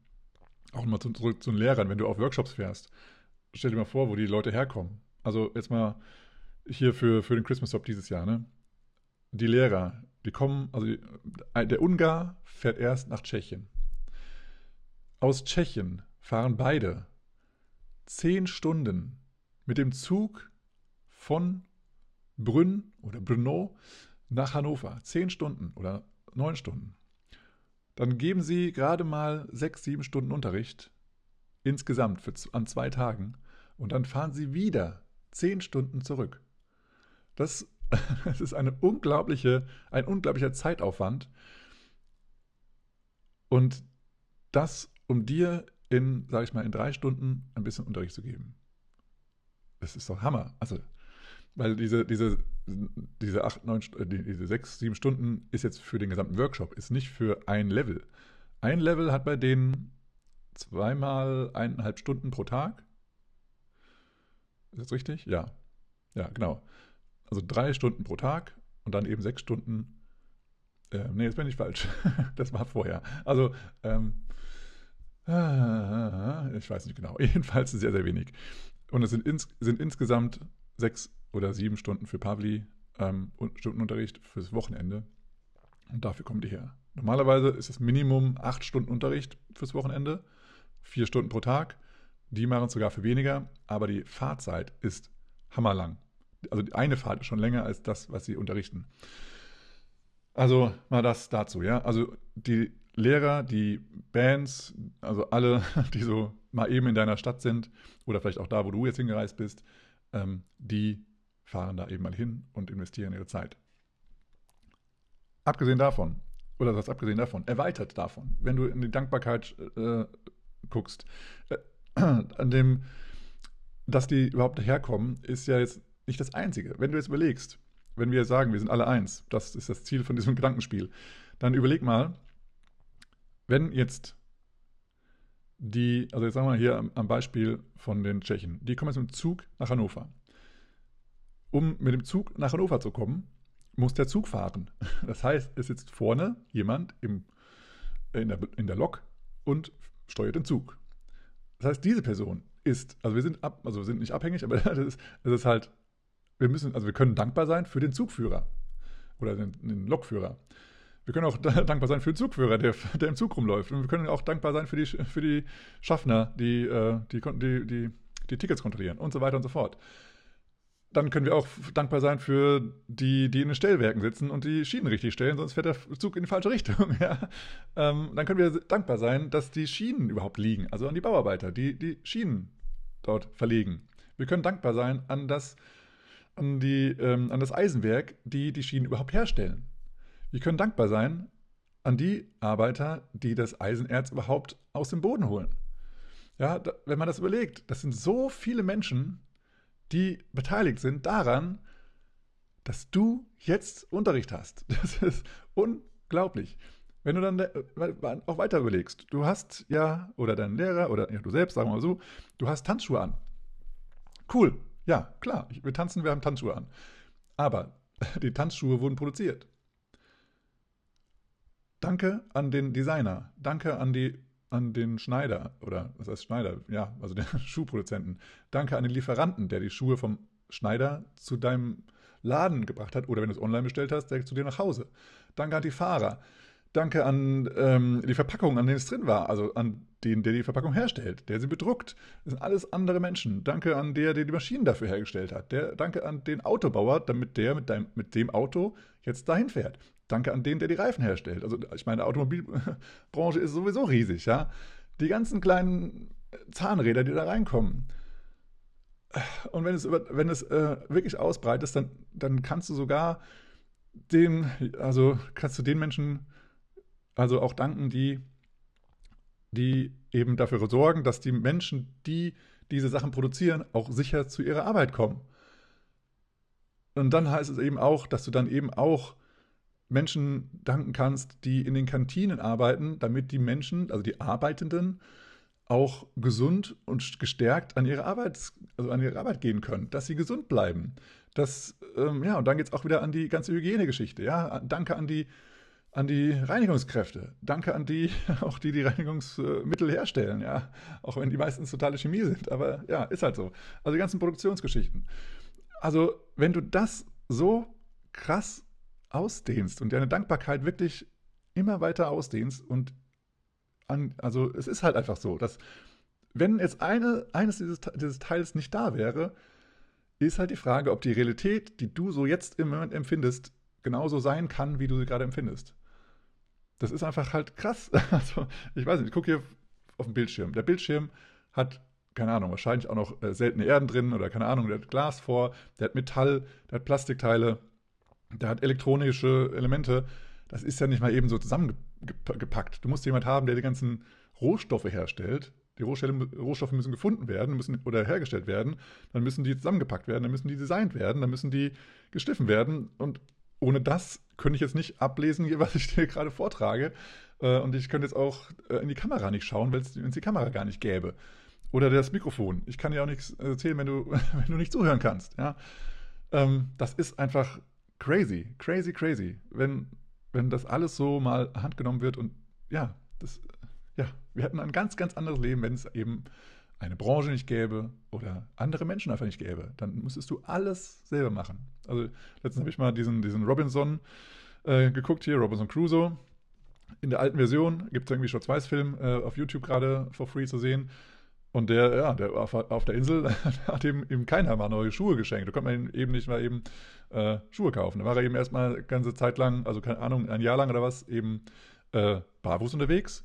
Auch mal zurück zu den Lehrern, wenn du auf Workshops fährst. Stell dir mal vor, wo die Leute herkommen. Also jetzt mal hier für, für den Christmas Stop dieses Jahr, ne? Die Lehrer, die kommen, also der Ungar fährt erst nach Tschechien. Aus Tschechien fahren beide zehn Stunden mit dem Zug von Brünn oder Brno nach Hannover. Zehn Stunden oder neun Stunden. Dann geben Sie gerade mal sechs, sieben Stunden Unterricht insgesamt für, an zwei Tagen und dann fahren Sie wieder zehn Stunden zurück. Das, das ist eine unglaubliche, ein unglaublicher Zeitaufwand. Und das, um dir in, sage ich mal, in drei Stunden ein bisschen Unterricht zu geben. Das ist doch Hammer. Also, weil diese, diese, diese acht, neun, äh, diese sechs, sieben Stunden ist jetzt für den gesamten Workshop, ist nicht für ein Level. Ein Level hat bei denen zweimal eineinhalb Stunden pro Tag. Ist das richtig? Ja. Ja, genau. Also drei Stunden pro Tag und dann eben sechs Stunden. Äh, nee, jetzt bin ich falsch. das war vorher. Also, ähm, ich weiß nicht genau. Jedenfalls sehr, sehr wenig. Und es sind, ins, sind insgesamt sechs oder sieben Stunden für Pavli ähm, Stundenunterricht fürs Wochenende. Und dafür kommt ihr her. Normalerweise ist das Minimum acht Stunden Unterricht fürs Wochenende, vier Stunden pro Tag. Die machen es sogar für weniger, aber die Fahrzeit ist hammerlang. Also die eine Fahrt ist schon länger als das, was sie unterrichten. Also mal das dazu, ja. Also die Lehrer, die Bands, also alle, die so mal eben in deiner Stadt sind oder vielleicht auch da, wo du jetzt hingereist bist, ähm, die fahren da eben mal hin und investieren ihre Zeit. Abgesehen davon, oder das abgesehen davon, erweitert davon, wenn du in die Dankbarkeit äh, guckst, äh, an dem, dass die überhaupt herkommen, ist ja jetzt nicht das Einzige. Wenn du jetzt überlegst, wenn wir sagen, wir sind alle eins, das ist das Ziel von diesem Gedankenspiel, dann überleg mal, wenn jetzt die, also jetzt sagen wir hier am, am Beispiel von den Tschechen, die kommen jetzt mit dem Zug nach Hannover. Um mit dem Zug nach Hannover zu kommen, muss der Zug fahren. Das heißt, es sitzt vorne jemand im, in, der, in der Lok und steuert den Zug. Das heißt, diese Person ist, also wir sind ab, also wir sind nicht abhängig, aber das ist, das ist halt, wir müssen, also wir können dankbar sein für den Zugführer oder den, den Lokführer. Wir können auch dankbar sein für den Zugführer, der, der, im Zug rumläuft. Und wir können auch dankbar sein für die, für die Schaffner, die, äh, die, die, die, die Tickets kontrollieren und so weiter und so fort. Dann können wir auch dankbar sein für die, die in den Stellwerken sitzen und die Schienen richtig stellen, sonst fährt der Zug in die falsche Richtung. Ja? Ähm, dann können wir dankbar sein, dass die Schienen überhaupt liegen, also an die Bauarbeiter, die die Schienen dort verlegen. Wir können dankbar sein an das, an die, ähm, an das Eisenwerk, die die Schienen überhaupt herstellen. Wir können dankbar sein an die Arbeiter, die das Eisenerz überhaupt aus dem Boden holen. Ja, da, wenn man das überlegt, das sind so viele Menschen, die beteiligt sind daran, dass du jetzt Unterricht hast. Das ist unglaublich. Wenn du dann äh, auch weiter überlegst, du hast ja, oder dein Lehrer, oder ja, du selbst, sagen wir mal so, du hast Tanzschuhe an. Cool, ja, klar, wir tanzen, wir haben Tanzschuhe an. Aber die Tanzschuhe wurden produziert. Danke an den Designer. Danke an, die, an den Schneider oder was heißt Schneider? Ja, also den Schuhproduzenten. Danke an den Lieferanten, der die Schuhe vom Schneider zu deinem Laden gebracht hat oder wenn du es online bestellt hast, direkt zu dir nach Hause. Danke an die Fahrer. Danke an ähm, die Verpackung, an denen es drin war, also an den, der die Verpackung herstellt, der sie bedruckt. Das sind alles andere Menschen. Danke an der, der die Maschinen dafür hergestellt hat. Der, danke an den Autobauer, damit der mit, deinem, mit dem Auto jetzt dahin fährt. Danke an den, der die Reifen herstellt. Also ich meine, die Automobilbranche ist sowieso riesig, ja. Die ganzen kleinen Zahnräder, die da reinkommen. Und wenn es, wenn es äh, wirklich ausbreitest, dann, dann kannst du sogar den, also kannst du den Menschen also auch danken, die, die eben dafür sorgen, dass die Menschen, die diese Sachen produzieren, auch sicher zu ihrer Arbeit kommen. Und dann heißt es eben auch, dass du dann eben auch Menschen danken kannst, die in den Kantinen arbeiten, damit die Menschen, also die Arbeitenden, auch gesund und gestärkt an ihre Arbeit, also an ihre Arbeit gehen können, dass sie gesund bleiben. Das, ähm, ja, und dann geht es auch wieder an die ganze Hygienegeschichte. Ja, danke an die, an die Reinigungskräfte. Danke an die, auch die, die Reinigungsmittel herstellen, ja. Auch wenn die meistens totale Chemie sind. Aber ja, ist halt so. Also die ganzen Produktionsgeschichten. Also, wenn du das so krass ausdehnst und deine Dankbarkeit wirklich immer weiter ausdehnst und an, also es ist halt einfach so, dass wenn jetzt eine, eines dieses, dieses Teils nicht da wäre, ist halt die Frage, ob die Realität, die du so jetzt im Moment empfindest, genauso sein kann, wie du sie gerade empfindest. Das ist einfach halt krass. Also, ich weiß nicht, ich gucke hier auf den Bildschirm. Der Bildschirm hat, keine Ahnung, wahrscheinlich auch noch äh, seltene Erden drin oder keine Ahnung, der hat Glas vor, der hat Metall, der hat Plastikteile, der hat elektronische Elemente. Das ist ja nicht mal eben so zusammengepackt. Du musst jemand haben, der die ganzen Rohstoffe herstellt. Die Rohstoffe müssen gefunden werden müssen, oder hergestellt werden. Dann müssen die zusammengepackt werden, dann müssen die designt werden, dann müssen die gestiffen werden. Und ohne das könnte ich jetzt nicht ablesen, was ich dir gerade vortrage. Äh, und ich könnte jetzt auch äh, in die Kamera nicht schauen, wenn es die Kamera gar nicht gäbe. Oder das Mikrofon. Ich kann dir auch nichts erzählen, wenn du, wenn du nicht zuhören kannst. Ja? Ähm, das ist einfach crazy, crazy, crazy, wenn, wenn das alles so mal handgenommen wird und ja, das, ja, wir hätten ein ganz, ganz anderes Leben, wenn es eben eine Branche nicht gäbe oder andere Menschen einfach nicht gäbe. Dann müsstest du alles selber machen. Also letztens habe ich mal diesen, diesen Robinson äh, geguckt hier, Robinson Crusoe. in der alten Version gibt es irgendwie Schwarz-Weiß-Film äh, auf YouTube gerade for free zu sehen. Und der, ja, der auf, auf der Insel hat ihm, ihm keiner mal neue Schuhe geschenkt. Da konnte man ihm eben nicht mal eben äh, Schuhe kaufen. Da war er eben erstmal ganze Zeit lang, also keine Ahnung, ein Jahr lang oder was, eben äh, barfuß unterwegs.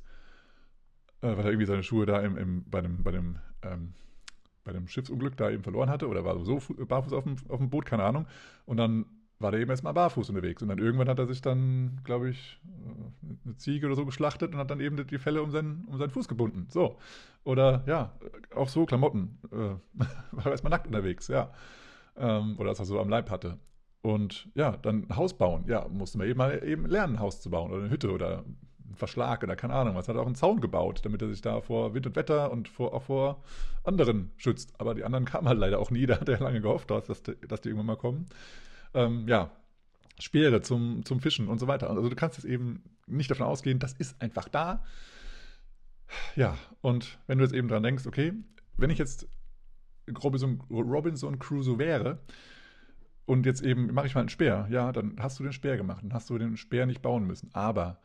Äh, weil er irgendwie seine Schuhe da im, im, bei dem, bei dem, ähm, bei dem Schiffsunglück da eben verloren hatte oder war so fu- barfuß auf dem, auf dem Boot, keine Ahnung. Und dann war der eben erstmal barfuß unterwegs. Und dann irgendwann hat er sich dann, glaube ich, äh, eine Ziege oder so geschlachtet und hat dann eben die Felle um seinen, um seinen Fuß gebunden. So. Oder ja, auch so Klamotten. Äh, war erstmal nackt unterwegs, ja. Ähm, oder dass er so am Leib hatte. Und ja, dann ein Haus bauen. Ja, musste man eben mal eben lernen, ein Haus zu bauen oder eine Hütte oder einen Verschlag oder keine Ahnung was. Hat auch einen Zaun gebaut, damit er sich da vor Wind und Wetter und vor, auch vor anderen schützt. Aber die anderen kamen halt leider auch nie. Da hat er lange gehofft, dass, dass die irgendwann mal kommen. Ähm, ja, Speere zum, zum Fischen und so weiter. Also du kannst jetzt eben nicht davon ausgehen, das ist einfach da. Ja, und wenn du jetzt eben dran denkst, okay, wenn ich jetzt Robinson, Robinson Crusoe wäre und jetzt eben mache ich mal einen Speer, ja, dann hast du den Speer gemacht, dann hast du den Speer nicht bauen müssen. Aber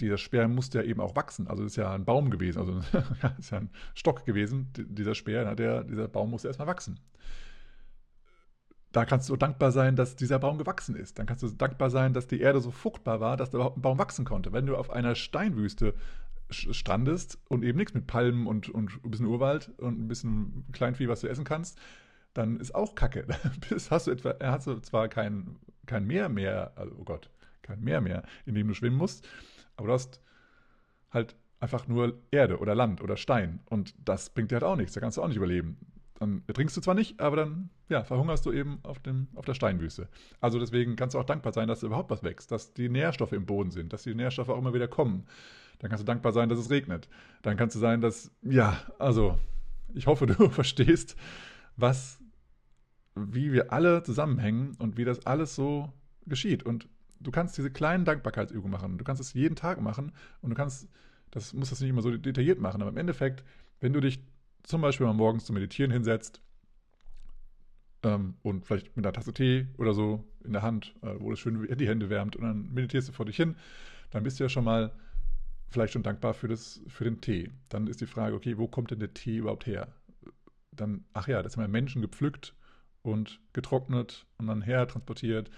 dieser Speer musste ja eben auch wachsen. Also ist ja ein Baum gewesen, also ist ja ein Stock gewesen, dieser Speer, dieser Baum musste erstmal wachsen. Da kannst du dankbar sein, dass dieser Baum gewachsen ist. Dann kannst du dankbar sein, dass die Erde so fruchtbar war, dass da überhaupt ein Baum wachsen konnte. Wenn du auf einer Steinwüste strandest und eben nichts mit Palmen und, und ein bisschen Urwald und ein bisschen Kleinvieh, was du essen kannst, dann ist auch Kacke. Bis hast du etwa, hast du zwar kein, kein Meer mehr, also, oh Gott, kein Meer mehr, in dem du schwimmen musst, aber du hast halt einfach nur Erde oder Land oder Stein und das bringt dir halt auch nichts, da kannst du auch nicht überleben. Dann ertrinkst du zwar nicht, aber dann ja, verhungerst du eben auf, dem, auf der Steinwüste. Also deswegen kannst du auch dankbar sein, dass überhaupt was wächst, dass die Nährstoffe im Boden sind, dass die Nährstoffe auch immer wieder kommen. Dann kannst du dankbar sein, dass es regnet. Dann kannst du sein, dass, ja, also ich hoffe, du verstehst, was, wie wir alle zusammenhängen und wie das alles so geschieht. Und du kannst diese kleinen Dankbarkeitsübungen machen. Du kannst es jeden Tag machen und du kannst, das musst das nicht immer so detailliert machen, aber im Endeffekt, wenn du dich zum Beispiel mal morgens zum Meditieren hinsetzt ähm, und vielleicht mit einer Tasse Tee oder so in der Hand, äh, wo das schön die Hände wärmt und dann meditierst du vor dich hin, dann bist du ja schon mal vielleicht schon dankbar für, das, für den Tee. Dann ist die Frage, okay, wo kommt denn der Tee überhaupt her? Dann, ach ja, das haben ja Menschen gepflückt und getrocknet und dann her transportiert.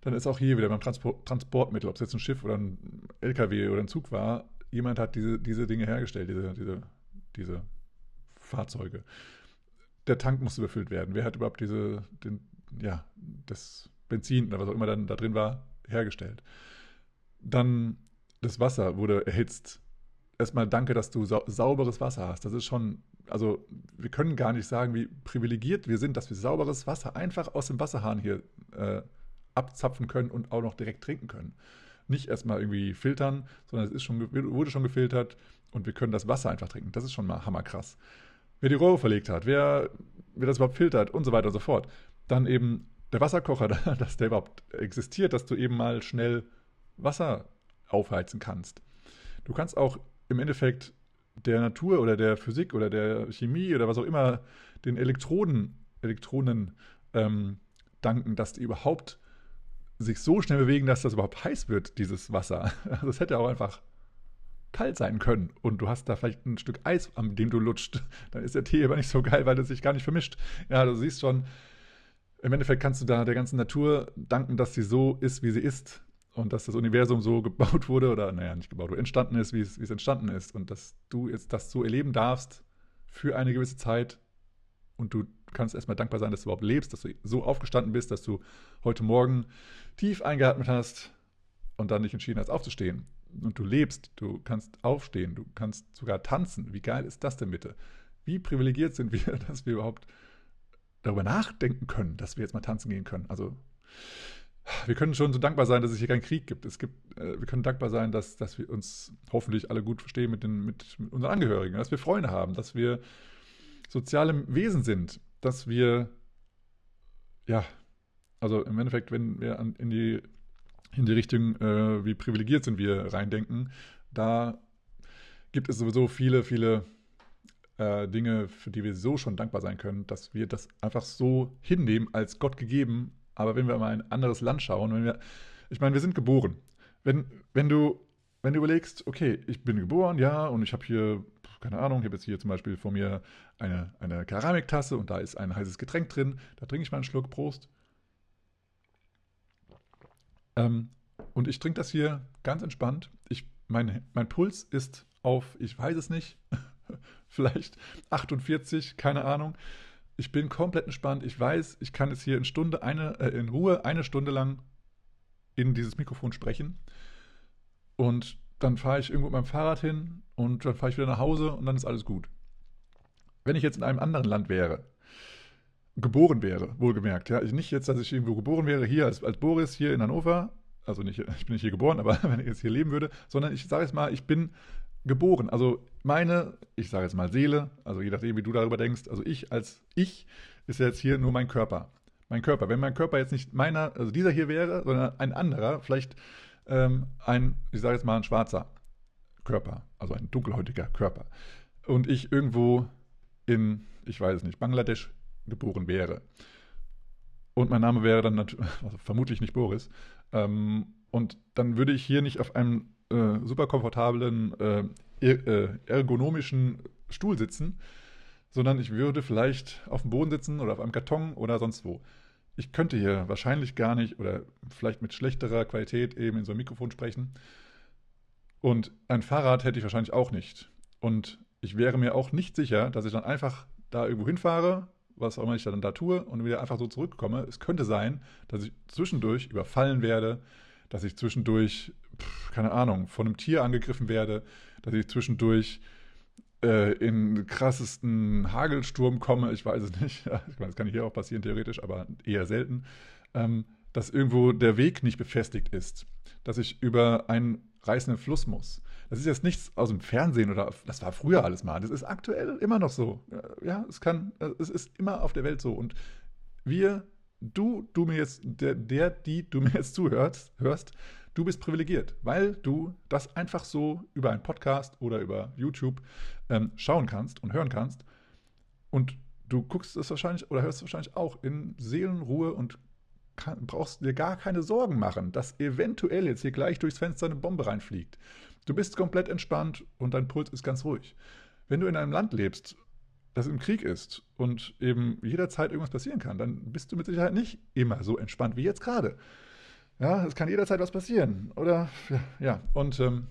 Dann ist auch hier wieder beim Transport, Transportmittel, ob es jetzt ein Schiff oder ein LKW oder ein Zug war, jemand hat diese, diese Dinge hergestellt, diese, diese, diese Fahrzeuge. Der Tank musste befüllt werden. Wer hat überhaupt diese, den, ja, das Benzin oder was auch immer dann da drin war, hergestellt? Dann das Wasser wurde erhitzt. Erstmal danke, dass du sau sauberes Wasser hast. Das ist schon, also wir können gar nicht sagen, wie privilegiert wir sind, dass wir sauberes Wasser einfach aus dem Wasserhahn hier äh, abzapfen können und auch noch direkt trinken können. Nicht erstmal irgendwie filtern, sondern es ist schon, wurde schon gefiltert und wir können das Wasser einfach trinken. Das ist schon mal hammerkrass. Wer die Rohre verlegt hat, wer, wer das überhaupt filtert und so weiter und so fort. Dann eben der Wasserkocher, dass der überhaupt existiert, dass du eben mal schnell Wasser aufheizen kannst. Du kannst auch im Endeffekt der Natur oder der Physik oder der Chemie oder was auch immer den Elektroden, Elektronen ähm, danken, dass die überhaupt sich so schnell bewegen, dass das überhaupt heiß wird, dieses Wasser. Es hätte auch einfach kalt sein können und du hast da vielleicht ein Stück Eis, an dem du lutscht. Dann ist der Tee aber nicht so geil, weil es sich gar nicht vermischt. Ja, du siehst schon, im Endeffekt kannst du da der ganzen Natur danken, dass sie so ist, wie sie ist und dass das Universum so gebaut wurde oder, naja, nicht gebaut wurde, entstanden ist, wie es, wie es entstanden ist und dass du jetzt das so erleben darfst für eine gewisse Zeit und du kannst erstmal dankbar sein, dass du überhaupt lebst, dass du so aufgestanden bist, dass du heute Morgen tief eingeatmet hast und dann dich entschieden hast, aufzustehen. Und du lebst, du kannst aufstehen, du kannst sogar tanzen. Wie geil ist das denn bitte? Wie privilegiert sind wir, dass wir überhaupt darüber nachdenken können, dass wir jetzt mal tanzen gehen können? Also, wir können schon so dankbar sein, dass es hier keinen Krieg gibt. Es gibt, äh, wir können dankbar sein, dass, dass wir uns hoffentlich alle gut verstehen mit, den, mit, mit unseren Angehörigen, dass wir Freunde haben, dass wir soziale Wesen sind, dass wir, ja, also im Endeffekt, wenn wir an, in, die, in die Richtung, äh, wie privilegiert sind wir, reindenken, da gibt es sowieso viele, viele äh, Dinge, für die wir so schon dankbar sein können, dass wir das einfach so hinnehmen als Gott gegeben. Aber wenn wir mal in ein anderes Land schauen, wenn wir, ich meine, wir sind geboren. Wenn, wenn du wenn du überlegst, okay, ich bin geboren, ja, und ich habe hier, keine Ahnung, ich habe jetzt hier zum Beispiel vor mir eine, eine Keramiktasse und da ist ein heißes Getränk drin, da trinke ich mal einen Schluck, Prost. Ähm, und ich trinke das hier ganz entspannt. Ich, mein, mein Puls ist auf, ich weiß es nicht, vielleicht 48, keine Ahnung. Ich bin komplett entspannt. Ich weiß, ich kann jetzt hier in Stunde eine, äh, in Ruhe eine Stunde lang in dieses Mikrofon sprechen. Und dann fahre ich irgendwo mit meinem Fahrrad hin und dann fahre ich wieder nach Hause und dann ist alles gut. Wenn ich jetzt in einem anderen Land wäre, geboren wäre, wohlgemerkt, ja, ich nicht jetzt, dass ich irgendwo geboren wäre, hier als, als Boris hier in Hannover, also nicht, ich bin nicht hier geboren, aber wenn ich jetzt hier leben würde, sondern ich sage jetzt mal, ich bin geboren. Also meine, ich sage jetzt mal Seele, also je nachdem, wie du darüber denkst, also ich als ich ist jetzt hier nur mein Körper. Mein Körper. Wenn mein Körper jetzt nicht meiner, also dieser hier wäre, sondern ein anderer, vielleicht ähm, ein, ich sage jetzt mal ein schwarzer Körper, also ein dunkelhäutiger Körper. Und ich irgendwo in, ich weiß es nicht, Bangladesch geboren wäre. Und mein Name wäre dann also vermutlich nicht Boris. Ähm, und dann würde ich hier nicht auf einem äh, super komfortablen, äh, äh, ergonomischen Stuhl sitzen, sondern ich würde vielleicht auf dem Boden sitzen oder auf einem Karton oder sonst wo. Ich könnte hier wahrscheinlich gar nicht oder vielleicht mit schlechterer Qualität eben in so einem Mikrofon sprechen. Und ein Fahrrad hätte ich wahrscheinlich auch nicht. Und ich wäre mir auch nicht sicher, dass ich dann einfach da irgendwo hinfahre, was auch immer ich dann da tue, und wieder einfach so zurückkomme. Es könnte sein, dass ich zwischendurch überfallen werde, dass ich zwischendurch, pff, keine Ahnung, von einem Tier angegriffen werde, dass ich zwischendurch äh, in krassesten Hagelsturm komme. Ich weiß es nicht. ich meine, das kann hier auch passieren, theoretisch, aber eher selten. Ähm, dass irgendwo der Weg nicht befestigt ist, dass ich über einen reißenden Fluss muss. Das ist jetzt nichts aus dem Fernsehen oder das war früher alles mal. Das ist aktuell immer noch so. Ja, es kann, es ist immer auf der Welt so. Und wir du, du mir jetzt, der, der, die du mir jetzt zuhörst, hörst, du bist privilegiert, weil du das einfach so über einen Podcast oder über YouTube ähm, schauen kannst und hören kannst. Und du guckst es wahrscheinlich oder hörst es wahrscheinlich auch in Seelenruhe und kann, brauchst dir gar keine Sorgen machen, dass eventuell jetzt hier gleich durchs Fenster eine Bombe reinfliegt. Du bist komplett entspannt und dein Puls ist ganz ruhig. Wenn du in einem Land lebst, das im Krieg ist und eben jederzeit irgendwas passieren kann, dann bist du mit Sicherheit nicht immer so entspannt wie jetzt gerade. Ja, es kann jederzeit was passieren. Oder, ja, und ähm,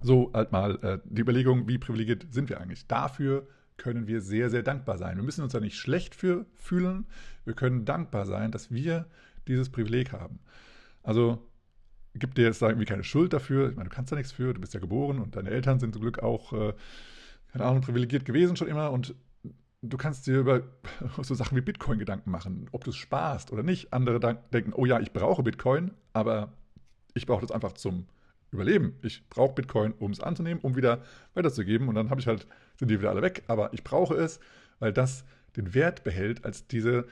so halt mal äh, die Überlegung, wie privilegiert sind wir eigentlich? Dafür können wir sehr, sehr dankbar sein. Wir müssen uns da nicht schlecht für fühlen. Wir können dankbar sein, dass wir dieses Privileg haben. Also gibt dir jetzt da irgendwie keine Schuld dafür. Ich meine, du kannst da nichts für, du bist ja geboren und deine Eltern sind zum Glück auch äh, keine Ahnung, privilegiert gewesen schon immer und du kannst dir über so Sachen wie Bitcoin Gedanken machen, ob du es sparst oder nicht. Andere denken, oh ja, ich brauche Bitcoin, aber ich brauche das einfach zum Überleben. Ich brauche Bitcoin, um es anzunehmen, um wieder weiterzugeben und dann habe ich halt, sind die wieder alle weg, aber ich brauche es, weil das den Wert behält als diese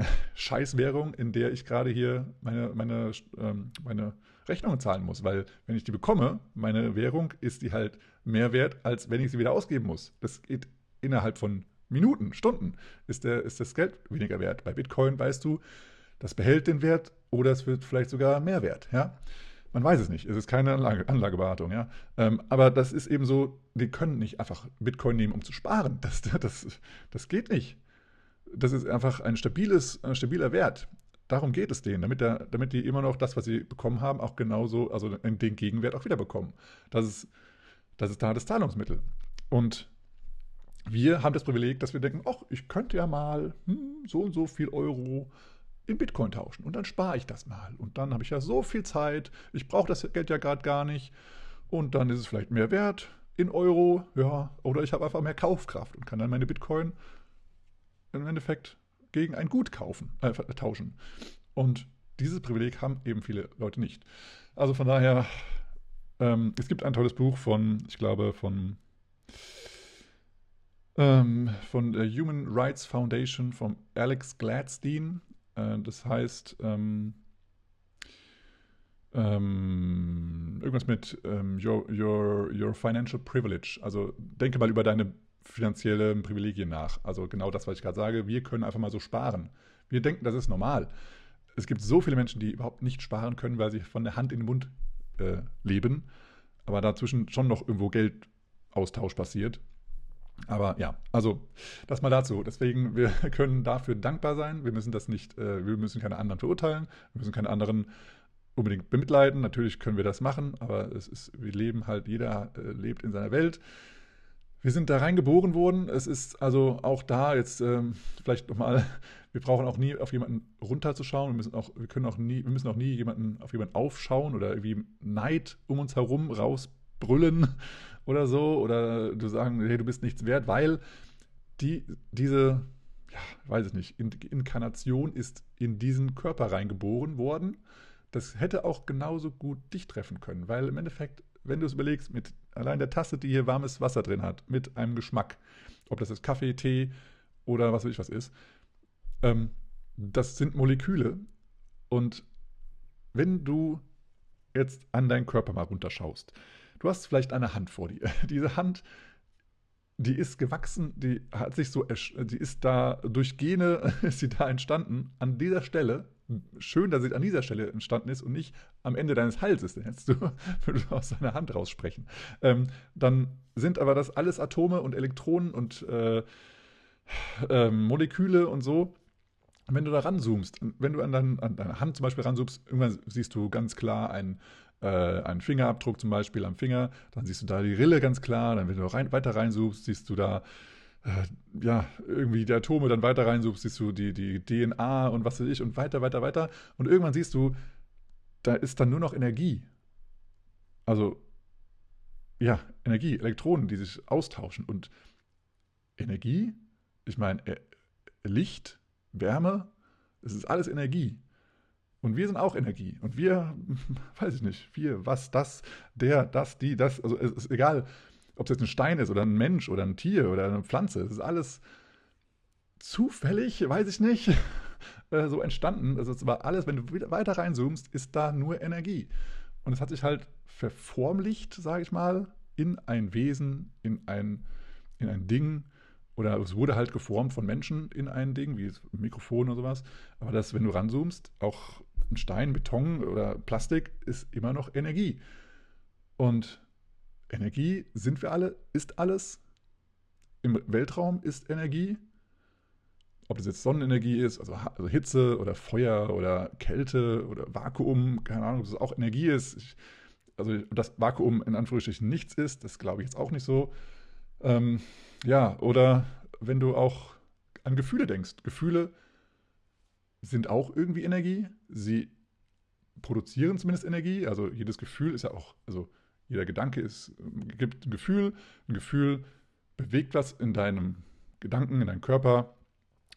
Scheißwährung, in der ich gerade hier meine, meine, ähm, meine Rechnungen zahlen muss, weil wenn ich die bekomme, meine Währung, ist die halt mehr wert, als wenn ich sie wieder ausgeben muss. Das geht innerhalb von Minuten, Stunden, ist, der, ist das Geld weniger wert. Bei Bitcoin weißt du, das behält den Wert oder es wird vielleicht sogar mehr wert. Ja? Man weiß es nicht. Es ist keine Anlage, Anlageberatung. Ja? Ähm, aber das ist eben so, die können nicht einfach Bitcoin nehmen, um zu sparen. Das, das, das geht nicht. Das ist einfach ein, stabiles, ein stabiler Wert. Darum geht es denen, damit, der, damit die immer noch das, was sie bekommen haben, auch genauso, also den Gegenwert auch wieder bekommen. Das ist, das ist da das Zahlungsmittel. Und wir haben das Privileg, dass wir denken, ach, ich könnte ja mal hm, so und so viel Euro in Bitcoin tauschen und dann spare ich das mal. Und dann habe ich ja so viel Zeit, ich brauche das Geld ja gerade gar nicht. Und dann ist es vielleicht mehr wert in Euro, ja, oder ich habe einfach mehr Kaufkraft und kann dann meine Bitcoin im Endeffekt gegen ein Gut kaufen, äh, tauschen. Und dieses Privileg haben eben viele Leute nicht. Also von daher, ähm, es gibt ein tolles Buch von, ich glaube, von, ähm, von der Human Rights Foundation von Alex Gladstein. Äh, das heißt, ähm, ähm irgendwas mit ähm, your, your, your Financial Privilege. Also denke mal über deine finanzielle Privilegien nach. Also genau das, was ich gerade sage. Wir können einfach mal so sparen. Wir denken, das ist normal. Es gibt so viele Menschen, die überhaupt nicht sparen können, weil sie von der Hand in den Mund äh, leben, aber dazwischen schon noch irgendwo Geldaustausch passiert. Aber ja, also das mal dazu. Deswegen, wir können dafür dankbar sein. Wir müssen das nicht, äh, wir müssen keine anderen verurteilen, wir müssen keine anderen unbedingt bemitleiden. Natürlich können wir das machen, aber es ist, wir leben halt, jeder äh, lebt in seiner Welt. Wir sind da reingeboren worden. Es ist also auch da jetzt ähm, vielleicht nochmal, wir brauchen auch nie auf jemanden runterzuschauen. Wir müssen auch, wir können auch nie, wir müssen auch nie jemanden auf jemanden aufschauen oder irgendwie Neid um uns herum rausbrüllen oder so oder du sagen, hey, du bist nichts wert, weil die, diese, ja, weiß ich nicht, Inkarnation ist in diesen Körper reingeboren worden. Das hätte auch genauso gut dich treffen können, weil im Endeffekt, wenn du es überlegst, mit allein der Tasse, die hier warmes Wasser drin hat, mit einem Geschmack, ob das jetzt Kaffee, Tee oder was weiß ich was ist, ähm, das sind Moleküle. Und wenn du jetzt an deinen Körper mal runterschaust, du hast vielleicht eine Hand vor dir. Diese Hand, die ist gewachsen, die hat sich so, die ist da durch Gene, ist sie da entstanden. An dieser Stelle, schön, dass sie an dieser Stelle entstanden ist und nicht am Ende deines Halses, den hättest du, du aus deiner Hand raussprechen. Ähm, dann sind aber das alles Atome und Elektronen und äh, äh, Moleküle und so. Wenn du da ranzoomst, wenn du an, dein, an deine Hand zum Beispiel ranzoomst, irgendwann siehst du ganz klar ein äh, einen Fingerabdruck zum Beispiel am Finger, dann siehst du da die Rille ganz klar, dann wenn du rein, weiter reinsuchst, siehst du da äh, ja, irgendwie die Atome, dann weiter reinsuchst, siehst du die, die DNA und was weiß ich und weiter, weiter, weiter. Und irgendwann siehst du, da ist dann nur noch Energie. Also, ja, Energie, Elektronen, die sich austauschen. Und Energie, ich meine, äh, Licht, Wärme, es ist alles Energie. Und wir sind auch Energie. Und wir, weiß ich nicht, wir, was, das, der, das, die, das, also es ist egal, ob es jetzt ein Stein ist oder ein Mensch oder ein Tier oder eine Pflanze. Es ist alles zufällig, weiß ich nicht, äh, so entstanden. Also es war alles, wenn du weiter reinzoomst, ist da nur Energie. Und es hat sich halt verformlicht, sage ich mal, in ein Wesen, in ein, in ein Ding. Oder es wurde halt geformt von Menschen in ein Ding, wie Mikrofon oder sowas. Aber das, wenn du ranzoomst, auch ein Stein, Beton oder Plastik ist immer noch Energie. Und Energie sind wir alle, ist alles. Im Weltraum ist Energie. Ob es jetzt Sonnenenergie ist, also, also Hitze oder Feuer oder Kälte oder Vakuum, keine Ahnung, ob es auch Energie ist. Ich, also das Vakuum in Anführungsstrichen nichts ist, das glaube ich jetzt auch nicht so. Ähm, ja, oder wenn du auch an Gefühle denkst. Gefühle sind auch irgendwie Energie. Sie produzieren zumindest Energie. Also jedes Gefühl ist ja auch, also jeder Gedanke ist, gibt ein Gefühl. Ein Gefühl bewegt was in deinem Gedanken, in deinem Körper.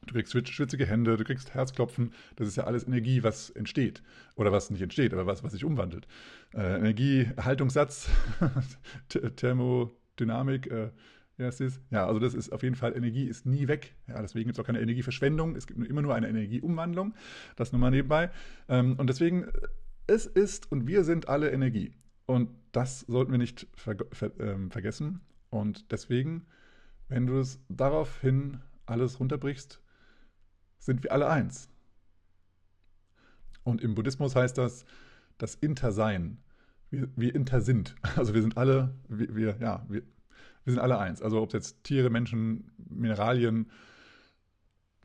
Du kriegst schwitzige Hände, du kriegst Herzklopfen. Das ist ja alles Energie, was entsteht. Oder was nicht entsteht, aber was, was sich umwandelt. Äh, Energie, Haltungssatz, Thermodynamik, äh, ja, es ist, ja, also das ist auf jeden Fall, Energie ist nie weg. Ja, deswegen gibt es auch keine Energieverschwendung. Es gibt immer nur eine Energieumwandlung. Das nur mal nebenbei. Ähm, und deswegen, es ist und wir sind alle Energie. Und das sollten wir nicht ver ver ähm, vergessen. Und deswegen, wenn du es daraufhin alles runterbrichst, sind wir alle eins. Und im Buddhismus heißt das das Intersein. Wir, wir inter sind. Also wir sind alle, wir, wir ja, wir, wir sind alle eins. Also ob es jetzt Tiere, Menschen, Mineralien,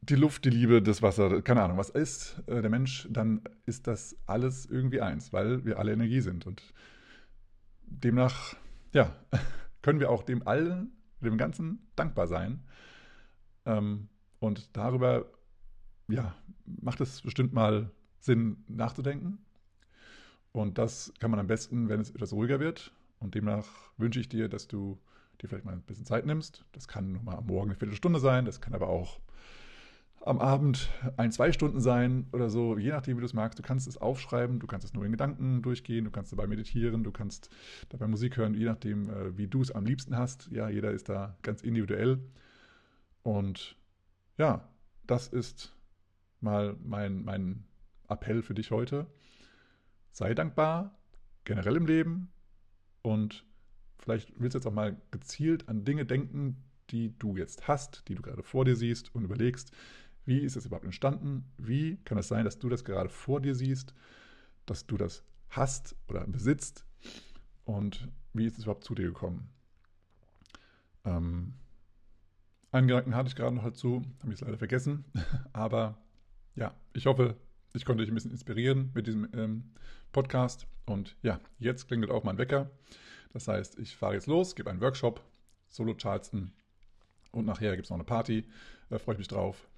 die Luft, die Liebe, das Wasser, keine Ahnung, was ist äh, der Mensch, dann ist das alles irgendwie eins, weil wir alle Energie sind. Und demnach, ja, können wir auch dem allen, dem Ganzen dankbar sein. Ähm, und darüber, ja, macht es bestimmt mal Sinn nachzudenken. Und das kann man am besten, wenn es etwas ruhiger wird. Und demnach wünsche ich dir, dass du dir vielleicht mal ein bisschen Zeit nimmst. Das kann nochmal am Morgen eine Viertelstunde sein, das kann aber auch am Abend ein, zwei Stunden sein oder so, je nachdem, wie du es magst. Du kannst es aufschreiben, du kannst es nur in Gedanken durchgehen, du kannst dabei meditieren, du kannst dabei Musik hören, je nachdem, äh, wie du es am liebsten hast. Ja, jeder ist da ganz individuell. Und ja, das ist mal mein, mein Appell für dich heute. Sei dankbar, generell im Leben und Vielleicht willst du jetzt auch mal gezielt an Dinge denken, die du jetzt hast, die du gerade vor dir siehst und überlegst, wie ist das überhaupt entstanden? Wie kann es sein, dass du das gerade vor dir siehst, dass du das hast oder besitzt und wie ist es überhaupt zu dir gekommen. Ähm, einen Gedanken hatte ich gerade noch dazu, habe ich es leider vergessen, aber ja, ich hoffe, ich konnte dich ein bisschen inspirieren mit diesem ähm, Podcast und ja, jetzt klingelt auch mein Wecker. Das heißt, ich fahre jetzt los, gebe einen Workshop, Solo Charleston und nachher gibt es noch eine Party, da freue ich mich drauf.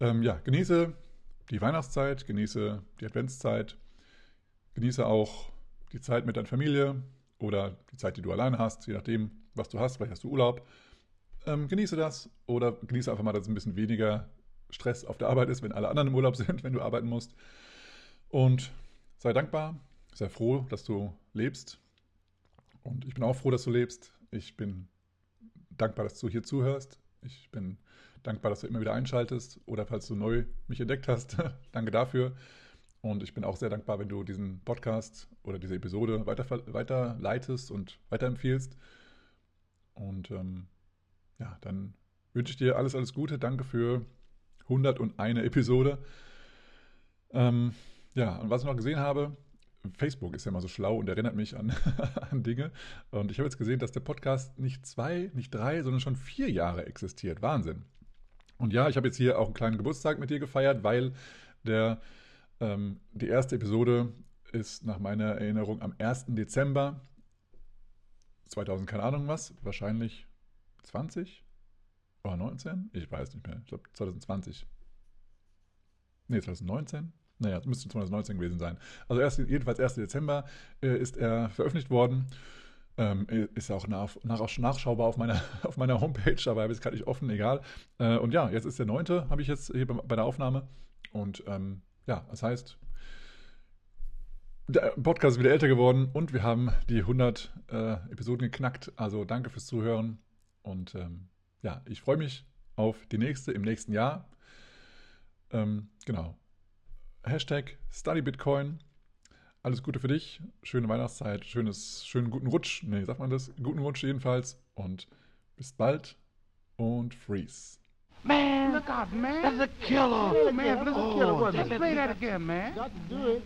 Ähm, ja, genieße die Weihnachtszeit, genieße die Adventszeit, genieße auch die Zeit mit deiner Familie oder die Zeit, die du alleine hast, je nachdem, was du hast. Vielleicht hast du Urlaub. Ähm, genieße das oder genieße einfach mal, dass es ein bisschen weniger Stress auf der Arbeit ist, wenn alle anderen im Urlaub sind, wenn du arbeiten musst. Und sei dankbar, sei froh, dass du lebst. Und ich bin auch froh, dass du lebst. Ich bin dankbar, dass du hier zuhörst. Ich bin dankbar, dass du immer wieder einschaltest oder falls du neu mich entdeckt hast, danke dafür. Und ich bin auch sehr dankbar, wenn du diesen Podcast oder diese Episode weiter, weiterleitest und weiterempfiehlst. Und ähm, ja, dann wünsche ich dir alles, alles Gute. Danke für 101 Episode. Ähm, ja, und was ich noch gesehen habe, Facebook ist ja immer so schlau und erinnert mich an, an Dinge. Und ich habe jetzt gesehen, dass der Podcast nicht zwei, nicht drei, sondern schon vier Jahre existiert. Wahnsinn. Und ja, ich habe jetzt hier auch einen kleinen Geburtstag mit dir gefeiert, weil der, ähm, die erste Episode ist nach meiner Erinnerung am 1. Dezember 2000, keine Ahnung was, wahrscheinlich 20 oder 19? Ich weiß nicht mehr. Ich glaube 2020. Nee, 2019? Naja, es müsste 2019 gewesen sein. Also erst, jedenfalls 1. Dezember äh, ist er veröffentlicht worden. Ähm, ist auch nach, nach, nachschaubar auf meiner, auf meiner Homepage, aber ich gerade nicht offen, egal. Äh, und ja, jetzt ist der 9. habe ich jetzt hier bei, bei der Aufnahme. Und ähm, ja, das heißt, der Podcast ist wieder älter geworden und wir haben die 100 äh, Episoden geknackt. Also danke fürs Zuhören und ähm, ja, ich freue mich auf die nächste im nächsten Jahr. Ähm, genau. Hashtag StudyBitcoin. Alles Gute für dich. Schöne Weihnachtszeit. Schönes, schönen guten Rutsch. Nee, sagt man das? Guten Rutsch jedenfalls. Und bis bald. Und freeze. Man, look out, man. That's a killer. Oh, man, that's a killer. Just play that again, man. Got to do it.